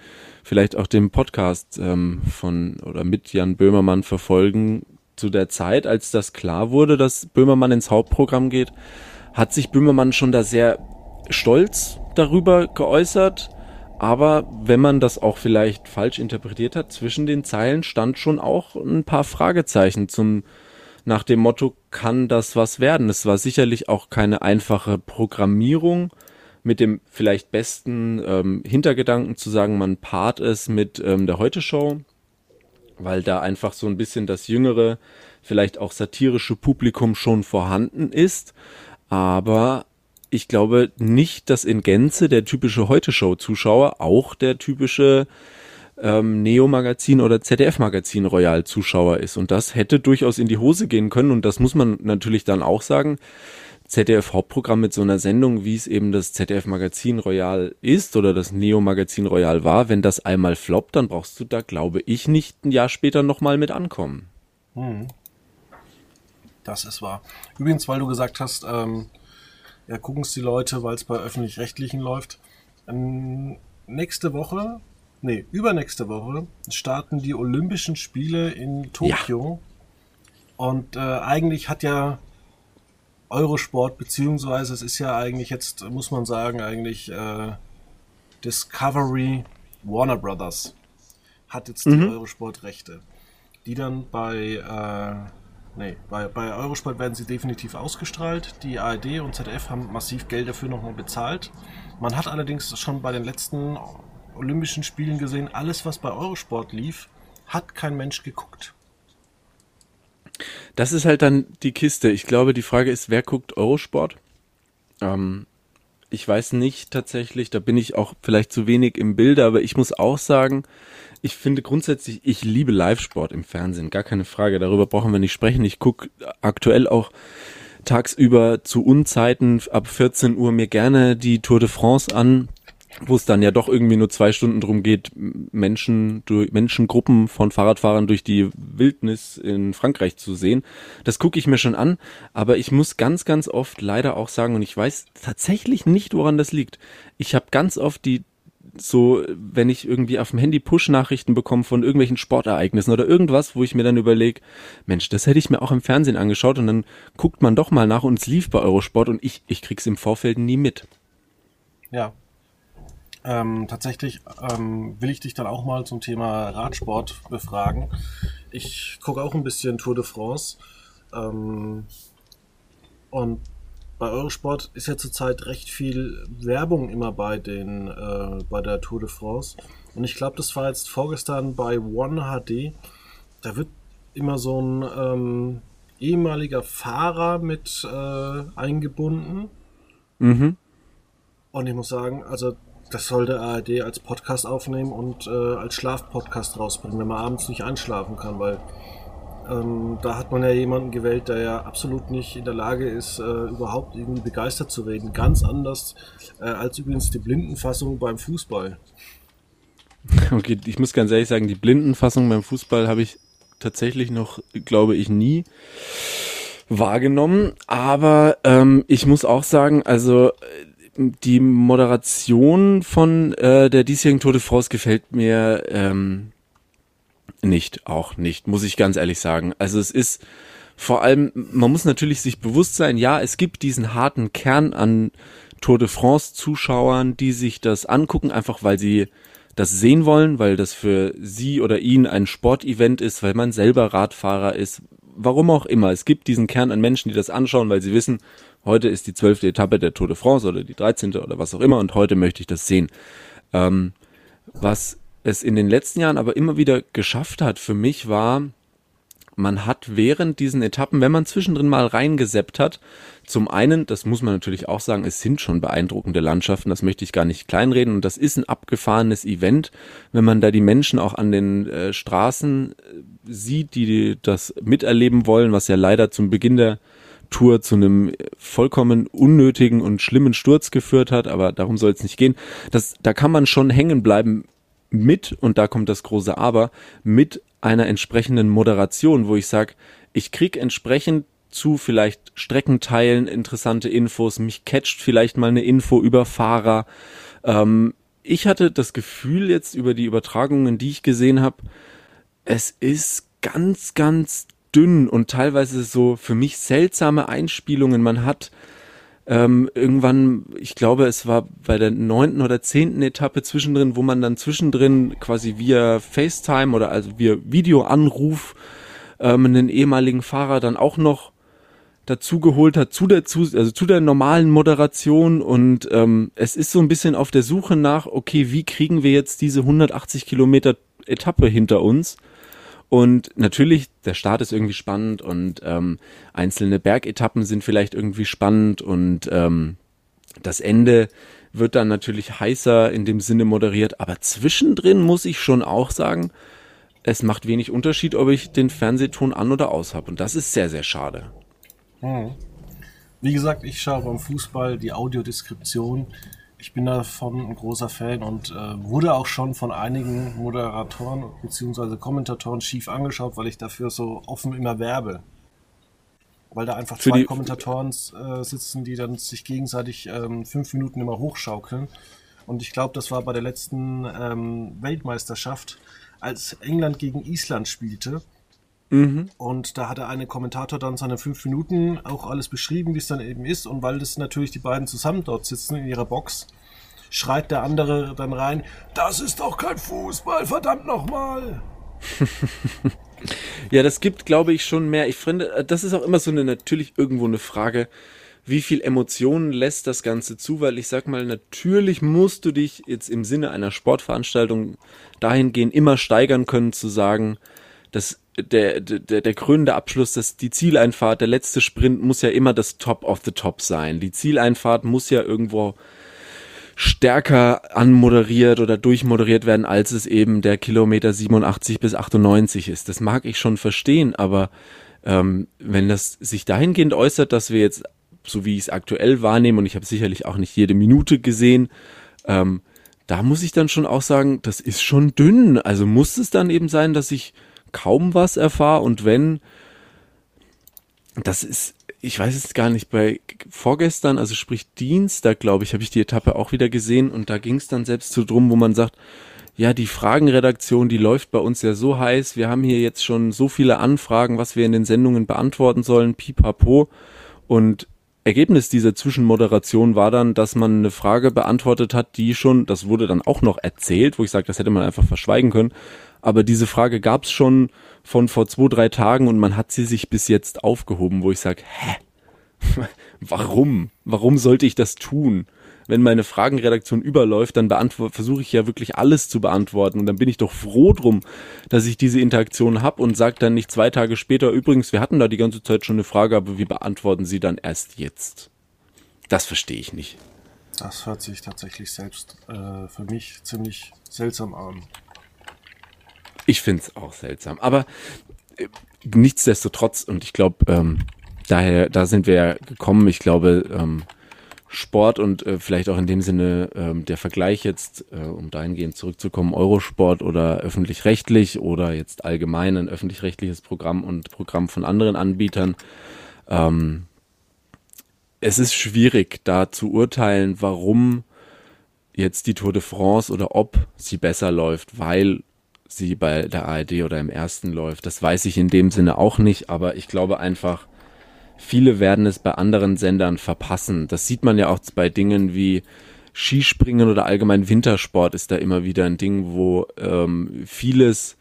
vielleicht auch den Podcast ähm, von oder mit Jan Böhmermann verfolgen, zu der Zeit, als das klar wurde, dass Böhmermann ins Hauptprogramm geht, hat sich Böhmermann schon da sehr Stolz darüber geäußert, aber wenn man das auch vielleicht falsch interpretiert hat, zwischen den Zeilen stand schon auch ein paar Fragezeichen zum nach dem Motto, kann das was werden? Es war sicherlich auch keine einfache Programmierung mit dem vielleicht besten ähm, Hintergedanken zu sagen, man paart es mit ähm, der Heute-Show, weil da einfach so ein bisschen das jüngere, vielleicht auch satirische Publikum schon vorhanden ist. Aber ich glaube nicht, dass in Gänze der typische Heute-Show-Zuschauer auch der typische ähm, Neo-Magazin oder ZDF-Magazin Royal-Zuschauer ist. Und das hätte durchaus in die Hose gehen können. Und das muss man natürlich dann auch sagen. ZDF-Hauptprogramm mit so einer Sendung, wie es eben das ZDF-Magazin Royal ist oder das Neo-Magazin Royal war, wenn das einmal floppt, dann brauchst du da, glaube ich, nicht ein Jahr später nochmal mit ankommen. Hm. Das ist wahr. Übrigens, weil du gesagt hast, ähm, ja, gucken es die Leute, weil es bei öffentlich-rechtlichen läuft. Ähm, nächste Woche nee, übernächste Woche starten die Olympischen Spiele in Tokio. Ja. Und äh, eigentlich hat ja Eurosport, beziehungsweise es ist ja eigentlich jetzt, muss man sagen, eigentlich äh, Discovery Warner Brothers hat jetzt mhm. die Eurosport-Rechte. Die dann bei, äh, nee, bei, bei Eurosport werden sie definitiv ausgestrahlt. Die ARD und ZDF haben massiv Geld dafür nochmal bezahlt. Man hat allerdings schon bei den letzten Olympischen Spielen gesehen, alles, was bei Eurosport lief, hat kein Mensch geguckt. Das ist halt dann die Kiste. Ich glaube, die Frage ist, wer guckt Eurosport? Ähm, ich weiß nicht tatsächlich, da bin ich auch vielleicht zu wenig im Bilde, aber ich muss auch sagen, ich finde grundsätzlich, ich liebe Live-Sport im Fernsehen, gar keine Frage, darüber brauchen wir nicht sprechen. Ich gucke aktuell auch tagsüber zu Unzeiten ab 14 Uhr mir gerne die Tour de France an wo es dann ja doch irgendwie nur zwei Stunden drum geht, Menschen, durch Menschengruppen von Fahrradfahrern durch die Wildnis in Frankreich zu sehen. Das gucke ich mir schon an, aber ich muss ganz, ganz oft leider auch sagen, und ich weiß tatsächlich nicht, woran das liegt. Ich habe ganz oft die so, wenn ich irgendwie auf dem Handy Push-Nachrichten bekomme von irgendwelchen Sportereignissen oder irgendwas, wo ich mir dann überlege, Mensch, das hätte ich mir auch im Fernsehen angeschaut und dann guckt man doch mal nach und es lief bei Eurosport und ich, ich krieg's im Vorfeld nie mit. Ja, ähm, tatsächlich ähm, will ich dich dann auch mal zum Thema Radsport befragen. Ich gucke auch ein bisschen Tour de France. Ähm, und bei Eurosport ist ja zurzeit recht viel Werbung immer bei den äh, bei der Tour de France. Und ich glaube, das war jetzt vorgestern bei One HD. Da wird immer so ein ähm, ehemaliger Fahrer mit äh, eingebunden. Mhm. Und ich muss sagen, also das soll der ARD als Podcast aufnehmen und äh, als Schlafpodcast rausbringen, wenn man abends nicht einschlafen kann, weil ähm, da hat man ja jemanden gewählt, der ja absolut nicht in der Lage ist, äh, überhaupt irgendwie begeistert zu reden. Ganz anders äh, als übrigens die Blindenfassung beim Fußball. Okay, ich muss ganz ehrlich sagen, die Blindenfassung beim Fußball habe ich tatsächlich noch, glaube ich, nie wahrgenommen. Aber ähm, ich muss auch sagen, also die Moderation von äh, der diesjährigen Tour de France gefällt mir ähm, nicht, auch nicht, muss ich ganz ehrlich sagen. Also es ist vor allem, man muss natürlich sich bewusst sein, ja, es gibt diesen harten Kern an Tour de France Zuschauern, die sich das angucken, einfach weil sie das sehen wollen, weil das für sie oder ihn ein Sportevent ist, weil man selber Radfahrer ist, warum auch immer. Es gibt diesen Kern an Menschen, die das anschauen, weil sie wissen, heute ist die zwölfte Etappe der Tour de France oder die dreizehnte oder was auch immer und heute möchte ich das sehen. Ähm, was es in den letzten Jahren aber immer wieder geschafft hat für mich war, man hat während diesen Etappen, wenn man zwischendrin mal reingeseppt hat, zum einen, das muss man natürlich auch sagen, es sind schon beeindruckende Landschaften, das möchte ich gar nicht kleinreden und das ist ein abgefahrenes Event, wenn man da die Menschen auch an den äh, Straßen äh, sieht, die das miterleben wollen, was ja leider zum Beginn der Tour zu einem vollkommen unnötigen und schlimmen Sturz geführt hat, aber darum soll es nicht gehen. Das, da kann man schon hängen bleiben mit, und da kommt das große Aber, mit einer entsprechenden Moderation, wo ich sage, ich krieg entsprechend zu vielleicht Streckenteilen interessante Infos, mich catcht vielleicht mal eine Info über Fahrer. Ähm, ich hatte das Gefühl jetzt über die Übertragungen, die ich gesehen habe, es ist ganz, ganz dünn und teilweise so für mich seltsame Einspielungen. Man hat ähm, irgendwann, ich glaube, es war bei der neunten oder zehnten Etappe zwischendrin, wo man dann zwischendrin quasi via FaceTime oder also via Videoanruf ähm, einen ehemaligen Fahrer dann auch noch dazu geholt hat zu der zu, also zu der normalen Moderation und ähm, es ist so ein bisschen auf der Suche nach okay wie kriegen wir jetzt diese 180 Kilometer Etappe hinter uns und natürlich, der Start ist irgendwie spannend und ähm, einzelne Bergetappen sind vielleicht irgendwie spannend und ähm, das Ende wird dann natürlich heißer in dem Sinne moderiert, aber zwischendrin muss ich schon auch sagen, es macht wenig Unterschied, ob ich den Fernsehton an oder aus habe und das ist sehr, sehr schade. Hm. Wie gesagt, ich schaue beim Fußball die Audiodeskription ich bin davon ein großer Fan und äh, wurde auch schon von einigen Moderatoren bzw. Kommentatoren schief angeschaut, weil ich dafür so offen immer werbe. Weil da einfach Für zwei Kommentatoren äh, sitzen, die dann sich gegenseitig ähm, fünf Minuten immer hochschaukeln. Und ich glaube, das war bei der letzten ähm, Weltmeisterschaft, als England gegen Island spielte Mhm. Und da hat der eine Kommentator dann seine fünf Minuten auch alles beschrieben, wie es dann eben ist. Und weil das natürlich die beiden zusammen dort sitzen in ihrer Box, schreit der andere dann rein, das ist doch kein Fußball, verdammt nochmal. ja, das gibt, glaube ich, schon mehr. Ich finde, das ist auch immer so eine, natürlich irgendwo eine Frage, wie viel Emotionen lässt das Ganze zu, weil ich sag mal, natürlich musst du dich jetzt im Sinne einer Sportveranstaltung dahingehend immer steigern können, zu sagen, das der, der, der krönende Abschluss, das, die Zieleinfahrt, der letzte Sprint muss ja immer das Top of the Top sein. Die Zieleinfahrt muss ja irgendwo stärker anmoderiert oder durchmoderiert werden, als es eben der Kilometer 87 bis 98 ist. Das mag ich schon verstehen, aber ähm, wenn das sich dahingehend äußert, dass wir jetzt, so wie ich es aktuell wahrnehme, und ich habe sicherlich auch nicht jede Minute gesehen, ähm, da muss ich dann schon auch sagen, das ist schon dünn. Also muss es dann eben sein, dass ich kaum was erfahre und wenn, das ist, ich weiß es gar nicht, bei vorgestern, also sprich Dienstag, glaube ich, habe ich die Etappe auch wieder gesehen und da ging es dann selbst so drum, wo man sagt, ja, die Fragenredaktion, die läuft bei uns ja so heiß. Wir haben hier jetzt schon so viele Anfragen, was wir in den Sendungen beantworten sollen, pipapo. Und Ergebnis dieser Zwischenmoderation war dann, dass man eine Frage beantwortet hat, die schon, das wurde dann auch noch erzählt, wo ich sage, das hätte man einfach verschweigen können, aber diese Frage gab es schon von vor zwei, drei Tagen und man hat sie sich bis jetzt aufgehoben, wo ich sage, hä? Warum? Warum sollte ich das tun? Wenn meine Fragenredaktion überläuft, dann versuche ich ja wirklich alles zu beantworten und dann bin ich doch froh drum, dass ich diese Interaktion habe und sage dann nicht zwei Tage später, übrigens, wir hatten da die ganze Zeit schon eine Frage, aber wir beantworten sie dann erst jetzt. Das verstehe ich nicht. Das hört sich tatsächlich selbst äh, für mich ziemlich seltsam an. Ich finde es auch seltsam. Aber äh, nichtsdestotrotz, und ich glaube, ähm, daher, da sind wir ja gekommen, ich glaube, ähm, Sport und äh, vielleicht auch in dem Sinne ähm, der Vergleich jetzt, äh, um dahingehend zurückzukommen, Eurosport oder öffentlich-rechtlich oder jetzt allgemein ein öffentlich-rechtliches Programm und Programm von anderen Anbietern. Ähm, es ist schwierig, da zu urteilen, warum jetzt die Tour de France oder ob sie besser läuft, weil sie bei der ARD oder im ersten läuft. Das weiß ich in dem Sinne auch nicht, aber ich glaube einfach, viele werden es bei anderen Sendern verpassen. Das sieht man ja auch bei Dingen wie Skispringen oder allgemein Wintersport ist da immer wieder ein Ding, wo ähm, vieles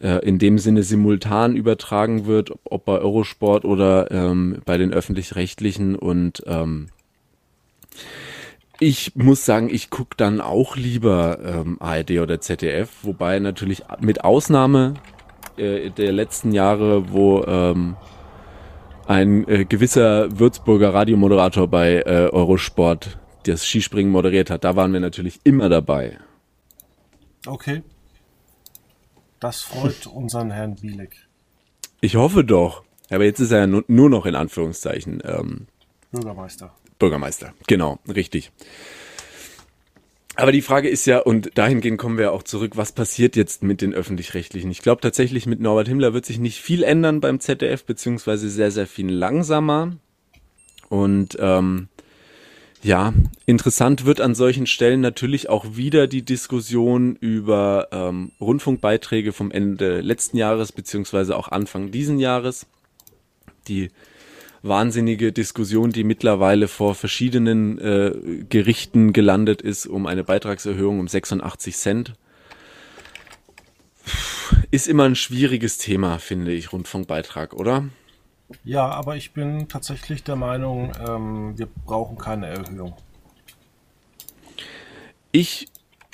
äh, in dem Sinne simultan übertragen wird, ob bei Eurosport oder ähm, bei den öffentlich-rechtlichen und ähm, ich muss sagen, ich gucke dann auch lieber ähm, ARD oder ZDF, wobei natürlich mit Ausnahme äh, der letzten Jahre, wo ähm, ein äh, gewisser Würzburger Radiomoderator bei äh, Eurosport das Skispringen moderiert hat, da waren wir natürlich immer dabei. Okay. Das freut unseren Herrn Bielek. Ich hoffe doch. Aber jetzt ist er ja nur noch in Anführungszeichen ähm, Bürgermeister. Bürgermeister, genau, richtig. Aber die Frage ist ja, und dahingehend kommen wir auch zurück, was passiert jetzt mit den öffentlich-rechtlichen? Ich glaube tatsächlich, mit Norbert Himmler wird sich nicht viel ändern beim ZDF, beziehungsweise sehr, sehr viel langsamer. Und ähm, ja, interessant wird an solchen Stellen natürlich auch wieder die Diskussion über ähm, Rundfunkbeiträge vom Ende letzten Jahres, beziehungsweise auch Anfang diesen Jahres. Die wahnsinnige Diskussion, die mittlerweile vor verschiedenen äh, Gerichten gelandet ist, um eine Beitragserhöhung um 86 Cent. Ist immer ein schwieriges Thema, finde ich, Rundfunkbeitrag, oder? Ja, aber ich bin tatsächlich der Meinung, ähm, wir brauchen keine Erhöhung. Ich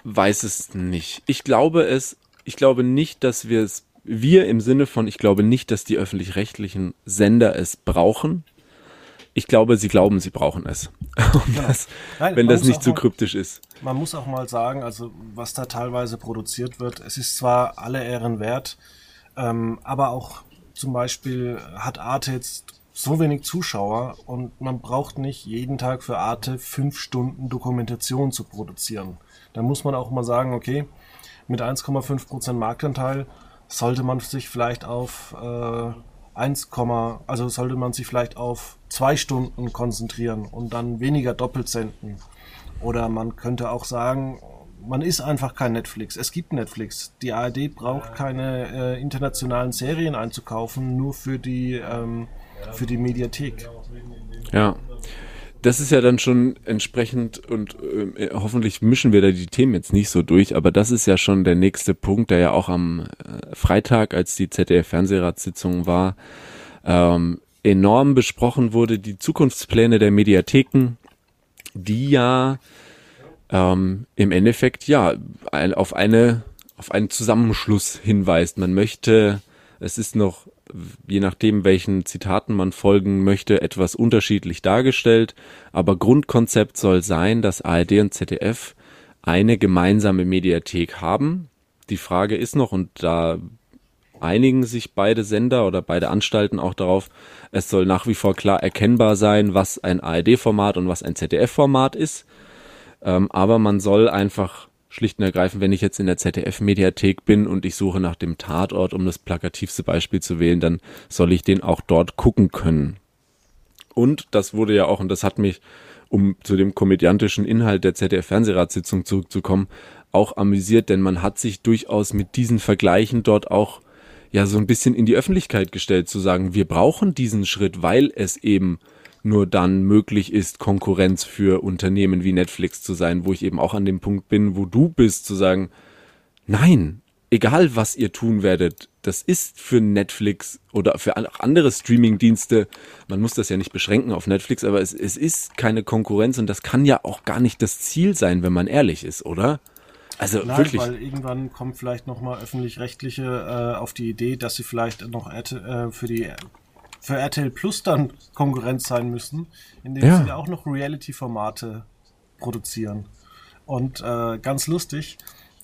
weiß es nicht. Ich glaube es, ich glaube nicht, dass wir es, wir im Sinne von, ich glaube nicht, dass die öffentlich-rechtlichen Sender es brauchen. Ich glaube, sie glauben, sie brauchen es. Genau. das, Nein, wenn das nicht zu mal- kryptisch ist. Man muss auch mal sagen, also was da teilweise produziert wird, es ist zwar alle Ehren wert, ähm, aber auch zum Beispiel hat Arte jetzt so wenig Zuschauer und man braucht nicht jeden Tag für Arte fünf Stunden Dokumentation zu produzieren. Da muss man auch mal sagen, okay, mit 1,5% Marktanteil sollte man sich vielleicht auf äh, 1, also sollte man sich vielleicht auf zwei Stunden konzentrieren und dann weniger doppelt senden. Oder man könnte auch sagen, man ist einfach kein Netflix. Es gibt Netflix. Die ARD braucht keine äh, internationalen Serien einzukaufen, nur für die, ähm, für die Mediathek. Ja. Das ist ja dann schon entsprechend und äh, hoffentlich mischen wir da die Themen jetzt nicht so durch, aber das ist ja schon der nächste Punkt, der ja auch am äh, Freitag, als die ZDF-Fernsehratssitzung war, ähm, enorm besprochen wurde, die Zukunftspläne der Mediatheken, die ja ähm, im Endeffekt ja ein, auf eine auf einen Zusammenschluss hinweist. Man möchte, es ist noch je nachdem, welchen Zitaten man folgen möchte, etwas unterschiedlich dargestellt. Aber Grundkonzept soll sein, dass ARD und ZDF eine gemeinsame Mediathek haben. Die Frage ist noch, und da einigen sich beide Sender oder beide Anstalten auch darauf, es soll nach wie vor klar erkennbar sein, was ein ARD-Format und was ein ZDF-Format ist. Ähm, aber man soll einfach schlicht und ergreifend, wenn ich jetzt in der ZDF-Mediathek bin und ich suche nach dem Tatort, um das plakativste Beispiel zu wählen, dann soll ich den auch dort gucken können. Und das wurde ja auch, und das hat mich, um zu dem komödiantischen Inhalt der ZDF-Fernsehratssitzung zurückzukommen, auch amüsiert, denn man hat sich durchaus mit diesen Vergleichen dort auch ja so ein bisschen in die Öffentlichkeit gestellt, zu sagen, wir brauchen diesen Schritt, weil es eben nur dann möglich ist, Konkurrenz für Unternehmen wie Netflix zu sein, wo ich eben auch an dem Punkt bin, wo du bist, zu sagen, nein, egal was ihr tun werdet, das ist für Netflix oder für andere Streaming-Dienste, man muss das ja nicht beschränken auf Netflix, aber es, es ist keine Konkurrenz und das kann ja auch gar nicht das Ziel sein, wenn man ehrlich ist, oder? Also Nein, wirklich. weil irgendwann kommt vielleicht nochmal öffentlich-rechtliche äh, auf die Idee, dass sie vielleicht noch äh, für die für RTL Plus dann Konkurrenz sein müssen, indem Ja. sie auch noch Reality-Formate produzieren. Und äh, ganz lustig,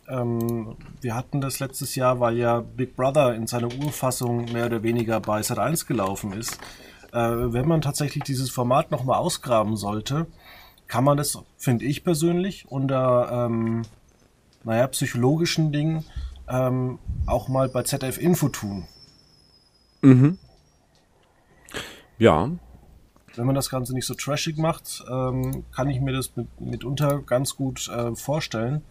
ähm, wir hatten das letztes Jahr, weil ja Big Brother in seiner Urfassung mehr oder weniger bei Sat1 gelaufen ist. Äh, wenn man tatsächlich dieses Format nochmal ausgraben sollte, kann man das, finde ich persönlich, unter ähm, naja, psychologischen Dingen ähm, auch mal bei ZDF Info tun. Ja, Wenn man das Ganze nicht so trashig macht, ähm, kann ich mir das mit, mitunter ganz gut äh, vorstellen.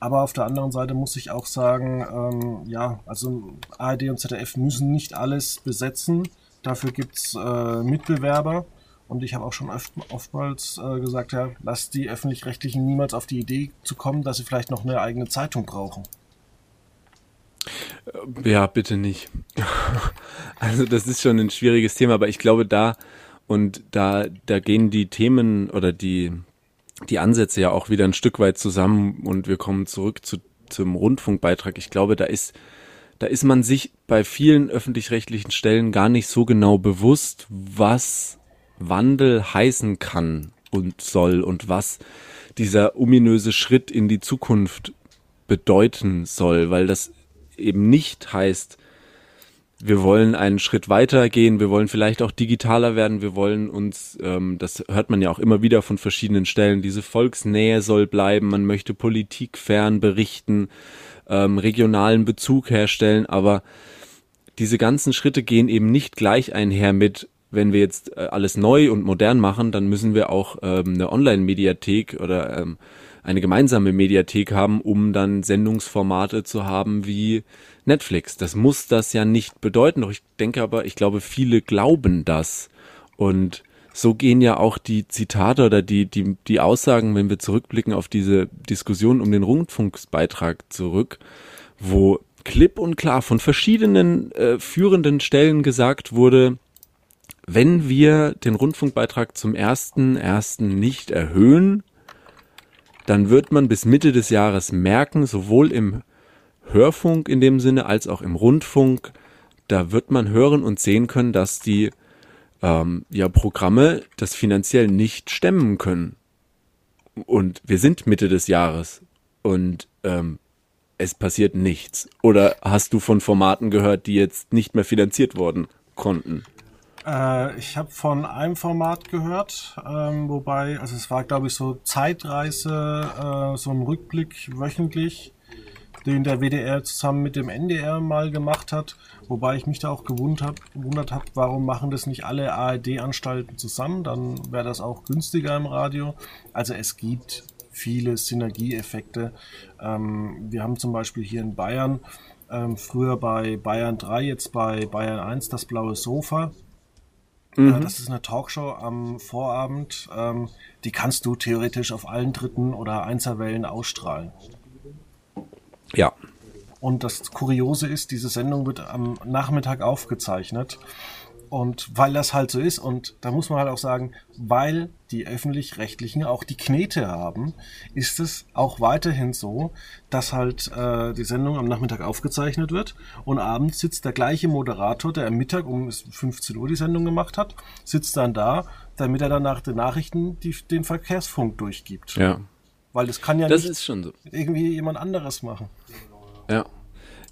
Aber auf der anderen Seite muss ich auch sagen, ähm, ja, also ARD und ZDF müssen nicht alles besetzen. Dafür gibt's äh, Mitbewerber. Und ich habe auch schon oft, oftmals äh, gesagt, ja, lasst die öffentlich-rechtlichen niemals auf die Idee zu kommen, dass sie vielleicht noch eine eigene Zeitung brauchen. Ja, bitte nicht. Also das ist schon ein schwieriges Thema, aber ich glaube da und da da gehen die Themen oder die die Ansätze ja auch wieder ein Stück weit zusammen und wir kommen zurück zu, zum Rundfunkbeitrag. Ich glaube, da ist da ist man sich bei vielen öffentlich-rechtlichen Stellen gar nicht so genau bewusst, was Wandel heißen kann und soll und was dieser ominöse Schritt in die Zukunft bedeuten soll, weil das eben nicht heißt, wir wollen einen Schritt weiter gehen, wir wollen vielleicht auch digitaler werden, wir wollen uns, ähm, das hört man ja auch immer wieder von verschiedenen Stellen, diese Volksnähe soll bleiben, man möchte Politik fern berichten, ähm, regionalen Bezug herstellen, aber diese ganzen Schritte gehen eben nicht gleich einher mit, wenn wir jetzt äh, alles neu und modern machen, dann müssen wir auch ähm, eine Online-Mediathek oder ähm, eine gemeinsame Mediathek haben, um dann Sendungsformate zu haben wie Netflix. Das muss das ja nicht bedeuten, doch ich denke aber, ich glaube, viele glauben das. Und so gehen ja auch die Zitate oder die, die, die Aussagen, wenn wir zurückblicken auf diese Diskussion um den Rundfunksbeitrag zurück, wo klipp und klar von verschiedenen äh, führenden Stellen gesagt wurde, wenn wir den Rundfunkbeitrag zum ersten ersten nicht erhöhen, dann wird man bis Mitte des Jahres merken, sowohl im Hörfunk in dem Sinne als auch im Rundfunk, da wird man hören und sehen können, dass die ähm, ja, Programme das finanziell nicht stemmen können. Und wir sind Mitte des Jahres und ähm, es passiert nichts. Oder hast du von Formaten gehört, die jetzt nicht mehr finanziert worden konnten? Äh, ich habe von einem Format gehört, ähm, wobei, also es war glaube ich so Zeitreise, äh, so ein Rückblick wöchentlich, den der WDR zusammen mit dem NDR mal gemacht hat, wobei ich mich da auch gewundert habe, gewundert hab, warum machen das nicht alle ARD-Anstalten zusammen, dann wäre das auch günstiger im Radio. Also es gibt viele Synergieeffekte. Ähm, wir haben zum Beispiel hier in Bayern ähm, früher bei Bayern 3, jetzt bei Bayern 1 das blaue Sofa. Mhm. Das ist eine Talkshow am Vorabend. Ähm, die kannst du theoretisch auf allen dritten oder Einserwellen ausstrahlen. Ja. Und das Kuriose ist, diese Sendung wird am Nachmittag aufgezeichnet. Und weil das halt so ist, und da muss man halt auch sagen, weil die öffentlich-rechtlichen auch die Knete haben, ist es auch weiterhin so, dass halt äh, die Sendung am Nachmittag aufgezeichnet wird und abends sitzt der gleiche Moderator, der am Mittag um 15 Uhr die Sendung gemacht hat, sitzt dann da, damit er dann nach den Nachrichten die, den Verkehrsfunk durchgibt. Ja. Weil das kann ja das nicht so. irgendwie jemand anderes machen. Ja.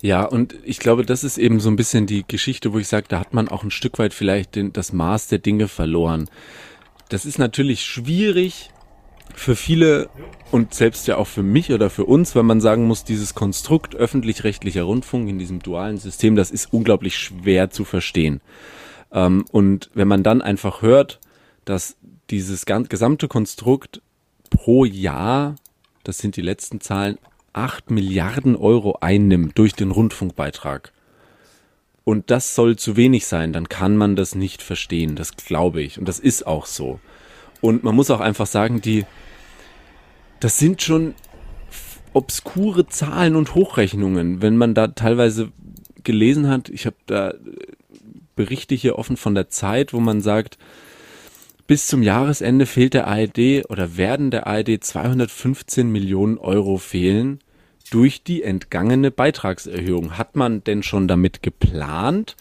Ja, und ich glaube, das ist eben so ein bisschen die Geschichte, wo ich sage, da hat man auch ein Stück weit vielleicht den, das Maß der Dinge verloren. Das ist natürlich schwierig für viele und selbst ja auch für mich oder für uns, weil man sagen muss, dieses Konstrukt öffentlich-rechtlicher Rundfunk in diesem dualen System, das ist unglaublich schwer zu verstehen. Ähm, und wenn man dann einfach hört, dass dieses gesamte Konstrukt pro Jahr, das sind die letzten Zahlen, 8 Milliarden Euro einnimmt durch den Rundfunkbeitrag und das soll zu wenig sein, dann kann man das nicht verstehen. Das glaube ich. Und das ist auch so. Und man muss auch einfach sagen, die, das sind schon obskure Zahlen und Hochrechnungen. Wenn man da teilweise gelesen hat, ich habe da Berichte hier offen von der Zeit, wo man sagt, bis zum Jahresende fehlt der ARD oder werden der ARD 215 Millionen Euro fehlen durch die entgangene Beitragserhöhung. Hat man denn schon damit geplant?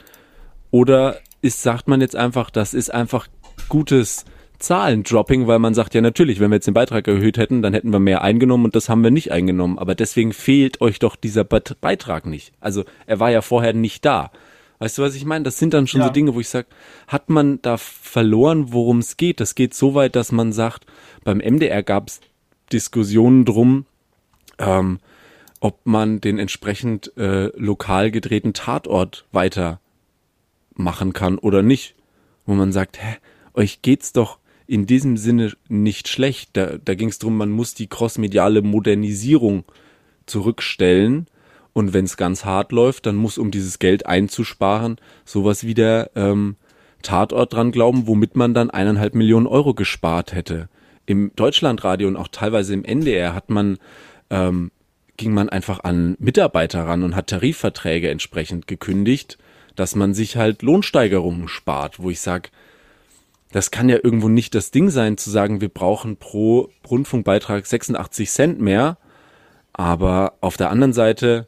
Oder ist, sagt man jetzt einfach, das ist einfach gutes Zahlendropping, weil man sagt, ja natürlich, wenn wir jetzt den Beitrag erhöht hätten, dann hätten wir mehr eingenommen und das haben wir nicht eingenommen. Aber deswegen fehlt euch doch dieser Beitrag nicht. Also er war ja vorher nicht da. Weißt du, was ich meine? Das sind dann schon ja. so Dinge, wo ich sage, hat man da verloren, worum es geht? Das geht so weit, dass man sagt, beim MDR gab es Diskussionen drum, ähm, ob man den entsprechend äh, lokal gedrehten Tatort weiter machen kann oder nicht. Wo man sagt, hä, euch geht's doch in diesem Sinne nicht schlecht. Da, da ging es darum, man muss die crossmediale Modernisierung zurückstellen und wenn es ganz hart läuft, dann muss, um dieses Geld einzusparen, sowas wie der ähm, Tatort dran glauben, womit man dann eineinhalb Millionen Euro gespart hätte. Im Deutschlandradio und auch teilweise im NDR hat man, ähm, ging man einfach an Mitarbeiter ran und hat Tarifverträge entsprechend gekündigt, dass man sich halt Lohnsteigerungen spart, wo ich sage, das kann ja irgendwo nicht das Ding sein, zu sagen, wir brauchen pro Rundfunkbeitrag 86 Cent mehr. Aber auf der anderen Seite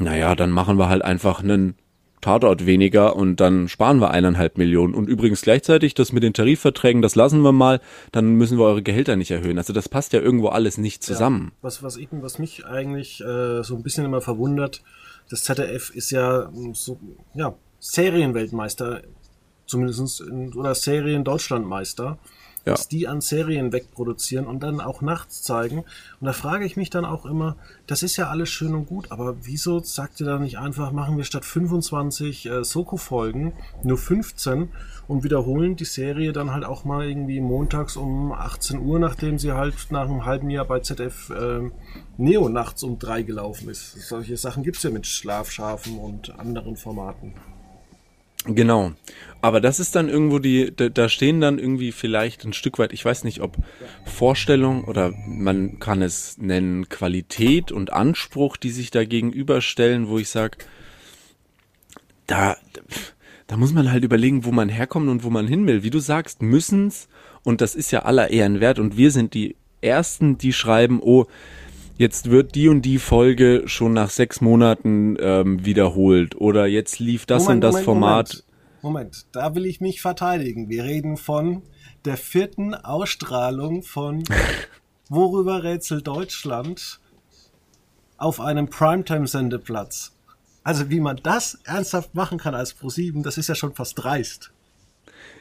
naja, dann machen wir halt einfach einen Tatort weniger und dann sparen wir eineinhalb Millionen. Und übrigens gleichzeitig das mit den Tarifverträgen, das lassen wir mal, dann müssen wir eure Gehälter nicht erhöhen. Also das passt ja irgendwo alles nicht zusammen. Ja, was, was, eben, was mich eigentlich äh, so ein bisschen immer verwundert, das ZDF ist ja so, ja, Serienweltmeister, zumindest in, oder Serien-Deutschlandmeister ja. dass die an Serien wegproduzieren und dann auch nachts zeigen. Und da frage ich mich dann auch immer, das ist ja alles schön und gut, aber wieso sagt ihr da nicht einfach, machen wir statt 25 äh, Soko-Folgen nur 15 und wiederholen die Serie dann halt auch mal irgendwie montags um 18 Uhr, nachdem sie halt nach einem halben Jahr bei ZF äh, Neo nachts um drei gelaufen ist. Solche Sachen gibt es ja mit Schlafschafen und anderen Formaten. Genau. Aber das ist dann irgendwo die, da, stehen dann irgendwie vielleicht ein Stück weit, ich weiß nicht, ob Vorstellung oder man kann es nennen Qualität und Anspruch, die sich da gegenüberstellen, wo ich sage, da, da muss man halt überlegen, wo man herkommt und wo man hin will. Wie du sagst, müssen's, und das ist ja aller Ehren wert, und wir sind die Ersten, die schreiben, oh, jetzt wird die und die Folge schon nach sechs Monaten ähm, wiederholt oder jetzt lief das Moment, und das Moment, Format. Moment. Moment, da will ich mich verteidigen. Wir reden von der vierten Ausstrahlung von Worüber rätselt Deutschland auf einem Primetime-Sendeplatz. Also wie man das ernsthaft machen kann als Pro7, das ist ja schon fast dreist.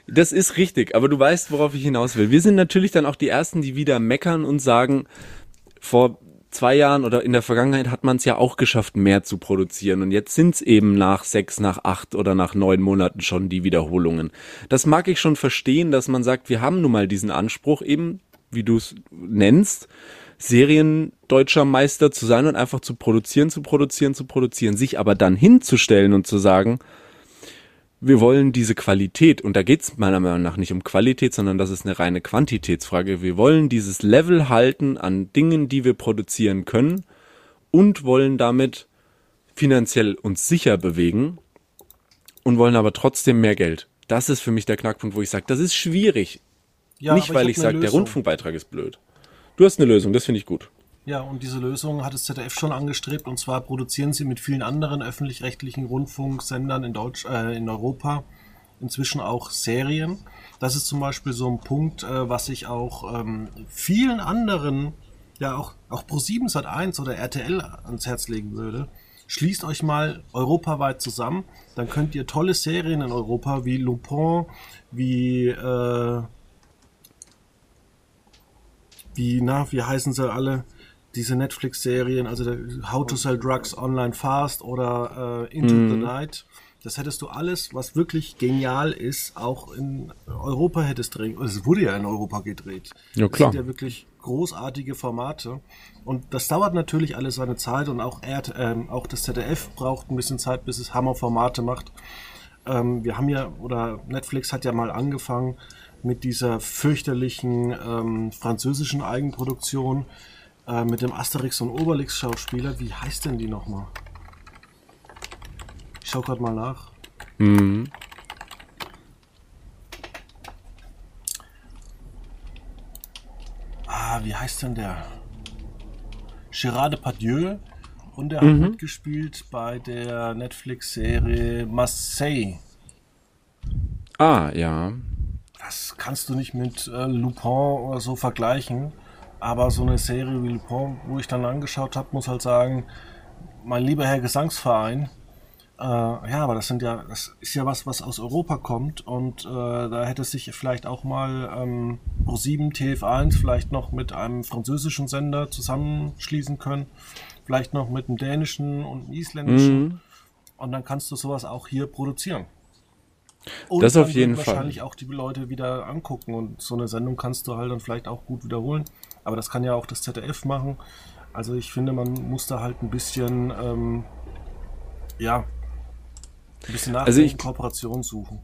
Das ist richtig, aber du weißt, worauf ich hinaus will. Wir sind natürlich dann auch die Ersten, die wieder meckern und sagen, vor zwei Jahren oder in der Vergangenheit hat man es ja auch geschafft, mehr zu produzieren. Und jetzt sind es eben nach sechs, nach acht oder nach neun Monaten schon die Wiederholungen. Das mag ich schon verstehen, dass man sagt, wir haben nun mal diesen Anspruch, eben, wie du es nennst, Seriendeutscher Meister zu sein und einfach zu produzieren, zu produzieren, zu produzieren, sich aber dann hinzustellen und zu sagen, wir wollen diese Qualität, und da geht es meiner Meinung nach nicht um Qualität, sondern das ist eine reine Quantitätsfrage. Wir wollen dieses Level halten an Dingen, die wir produzieren können und wollen damit finanziell uns sicher bewegen und wollen aber trotzdem mehr Geld. Das ist für mich der Knackpunkt, wo ich sage, das ist schwierig. Ja, nicht, weil ich, ich sage, der Rundfunkbeitrag ist blöd. Du hast eine Lösung, das finde ich gut. Ja, und diese Lösung hat das ZDF schon angestrebt. Und zwar produzieren sie mit vielen anderen öffentlich-rechtlichen Rundfunksendern in, Deutsch, äh, in Europa inzwischen auch Serien. Das ist zum Beispiel so ein Punkt, äh, was ich auch ähm, vielen anderen, ja auch, auch Pro7 Sat1 oder RTL ans Herz legen würde. Schließt euch mal europaweit zusammen, dann könnt ihr tolle Serien in Europa wie Lupin, wie äh, wie, na, wie heißen sie alle? Diese Netflix-Serien, also How to Sell Drugs Online Fast oder äh, Into mm. the. Night. Das hättest du alles, was wirklich genial ist, auch in Europa hättest drehen. Es wurde ja in Europa gedreht. Ja, klar. Das sind ja wirklich großartige Formate. Und das dauert natürlich alles seine Zeit und auch, er, ähm, auch das ZDF braucht ein bisschen Zeit, bis es Hammerformate macht. Ähm, wir haben ja, oder Netflix hat ja mal angefangen, mit dieser fürchterlichen ähm, französischen Eigenproduktion äh, mit dem Asterix und Obelix Schauspieler. Wie heißt denn die nochmal? Ich schau gerade mal nach. Mhm. Ah, wie heißt denn der? Gerard Depardieu und er mhm. hat mitgespielt bei der Netflix-Serie Marseille. Ah, ja das kannst du nicht mit äh, Lupin oder so vergleichen. Aber so eine Serie wie Lupin, wo ich dann angeschaut habe, muss halt sagen, mein lieber Herr Gesangsverein, äh, ja, aber das sind ja, das ist ja was, was aus Europa kommt und äh, da hätte sich vielleicht auch mal ähm, Pro7 TF1 vielleicht noch mit einem französischen Sender zusammenschließen können, vielleicht noch mit einem dänischen und einem isländischen mhm. und dann kannst du sowas auch hier produzieren. Und das auf jeden Fall. wahrscheinlich auch die Leute wieder angucken und so eine Sendung kannst du halt dann vielleicht auch gut wiederholen. Aber das kann ja auch das ZDF machen. Also ich finde, man muss da halt ein bisschen, ähm, ja, ein bisschen nach also ich, Kooperation suchen.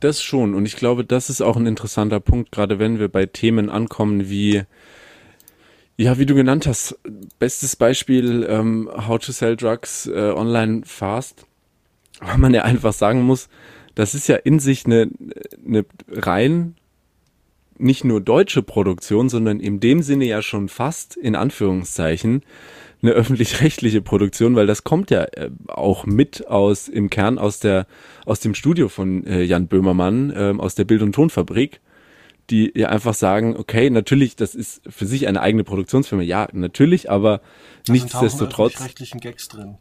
Das schon. Und ich glaube, das ist auch ein interessanter Punkt, gerade wenn wir bei Themen ankommen wie, ja, wie du genannt hast, bestes Beispiel, ähm, How to Sell Drugs äh, Online Fast. Weil man ja einfach sagen muss, das ist ja in sich eine, eine rein nicht nur deutsche Produktion, sondern in dem Sinne ja schon fast in Anführungszeichen eine öffentlich-rechtliche Produktion, weil das kommt ja äh, auch mit aus im Kern aus der aus dem Studio von äh, Jan Böhmermann äh, aus der Bild- und Tonfabrik, die ja einfach sagen, okay, natürlich, das ist für sich eine eigene Produktionsfirma, ja, natürlich, aber da nichtsdestotrotz rechtlichen Gags drin.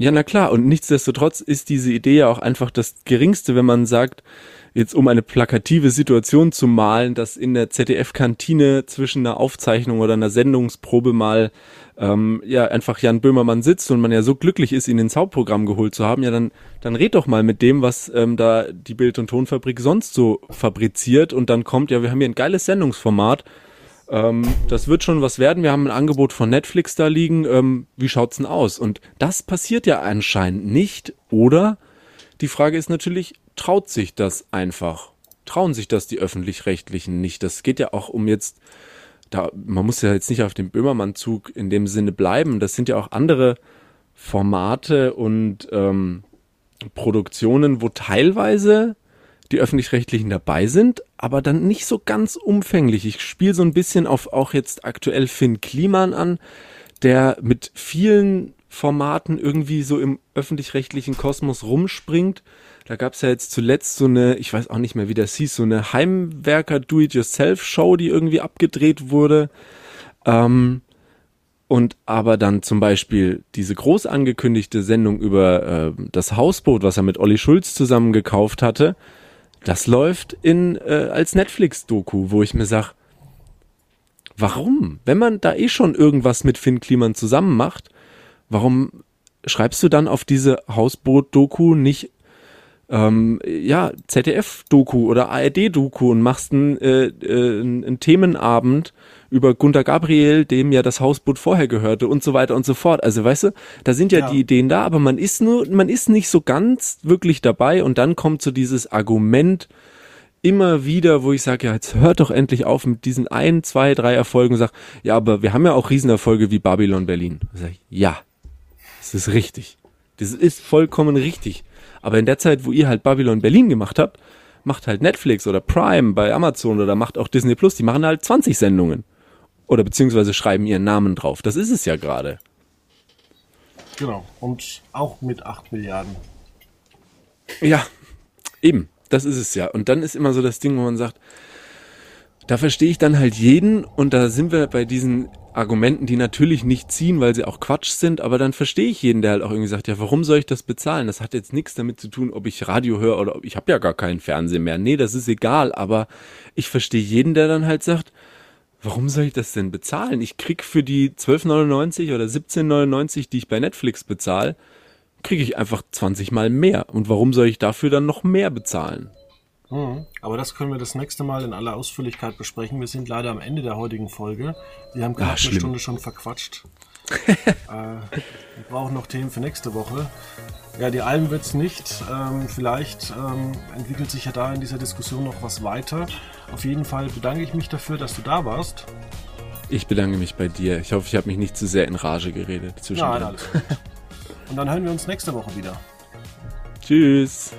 Ja, na klar. Und nichtsdestotrotz ist diese Idee ja auch einfach das Geringste, wenn man sagt, jetzt um eine plakative Situation zu malen, dass in der ZDF-Kantine zwischen einer Aufzeichnung oder einer Sendungsprobe mal ähm, ja einfach Jan Böhmermann sitzt und man ja so glücklich ist, ihn ins Hauptprogramm geholt zu haben, ja dann dann red doch mal mit dem, was ähm, da die Bild- und Tonfabrik sonst so fabriziert und dann kommt ja, wir haben hier ein geiles Sendungsformat ähm, das wird schon was werden. Wir haben ein Angebot von Netflix da liegen. Ähm, wie schaut's denn aus? Und das passiert ja anscheinend nicht. Oder Die Frage ist natürlich, traut sich das einfach? Trauen sich das die öffentlich-rechtlichen nicht? Das geht ja auch um jetzt, da, man muss ja jetzt nicht auf dem Böhmermann-Zug in dem Sinne bleiben. Das sind ja auch andere Formate und ähm, Produktionen, wo teilweise die öffentlich-rechtlichen dabei sind, aber dann nicht so ganz umfänglich. Ich spiele so ein bisschen auf auch jetzt aktuell Finn Kliman an, der mit vielen Formaten irgendwie so im öffentlich-rechtlichen Kosmos rumspringt. Da gab's ja jetzt zuletzt so eine, ich weiß auch nicht mehr, wie das hieß, so eine Heimwerker-Do-it-yourself-Show, die irgendwie abgedreht wurde. Ähm, und aber dann zum Beispiel diese groß angekündigte Sendung über äh, das Hausboot, was er mit Olli Schulz zusammen gekauft hatte, das läuft in äh, als Netflix-Doku, wo ich mir sag, warum? Wenn man da eh schon irgendwas mit Finn Kliman zusammen macht, warum schreibst du dann auf diese Hausboot-Doku nicht ähm, ja, ZDF-Doku oder ARD-Doku und machst einen, äh, äh, einen Themenabend über Gunter Gabriel, dem ja das Hausboot vorher gehörte und so weiter und so fort. Also weißt du, da sind ja, ja, die Ideen da, aber man ist nur, man ist nicht so ganz wirklich dabei und dann kommt so dieses Argument immer wieder, wo ich sage, ja, jetzt hört doch endlich auf mit diesen ein, zwei, drei Erfolgen und sag, ja, aber wir haben ja auch Riesenerfolge wie Babylon Berlin. Sag ich, ja, das ist richtig. Das ist vollkommen richtig. Aber in der Zeit, wo ihr halt Babylon Berlin gemacht habt, macht halt Netflix oder Prime bei Amazon oder macht auch Disney Plus, die machen halt 20 Sendungen. Oder beziehungsweise schreiben ihren Namen drauf. Das ist es ja gerade. Genau. Und auch mit 8 Milliarden. Ja, eben. Das ist es ja. Und dann ist immer so das Ding, wo man sagt, da verstehe ich dann halt jeden und da sind wir bei diesen Argumenten, die natürlich nicht ziehen, weil sie auch Quatsch sind, aber dann verstehe ich jeden, der halt auch irgendwie sagt, ja, warum soll ich das bezahlen? Das hat jetzt nichts damit zu tun, ob ich Radio höre oder ob ich habe ja gar keinen Fernseher mehr. Nee, das ist egal, aber ich verstehe jeden, der dann halt sagt, warum soll ich das denn bezahlen? Ich krieg für die 12,99 oder 17,99, die ich bei Netflix bezahle, kriege ich einfach 20 mal mehr. Und warum soll ich dafür dann noch mehr bezahlen? Mhm. Aber das können wir das nächste Mal in aller Ausführlichkeit besprechen. Wir sind leider am Ende der heutigen Folge. Wir haben gerade ah, eine Stunde schon verquatscht. äh, wir brauchen noch Themen für nächste Woche. Ja, die Alm wird es nicht. Ähm, vielleicht ähm, entwickelt sich ja da in dieser Diskussion noch was weiter. Auf jeden Fall bedanke ich mich dafür, dass du da warst. Ich bedanke mich bei dir. Ich hoffe, ich habe mich nicht zu sehr in Rage geredet. Nein, alles gut. Und dann hören wir uns nächste Woche wieder. Tschüss.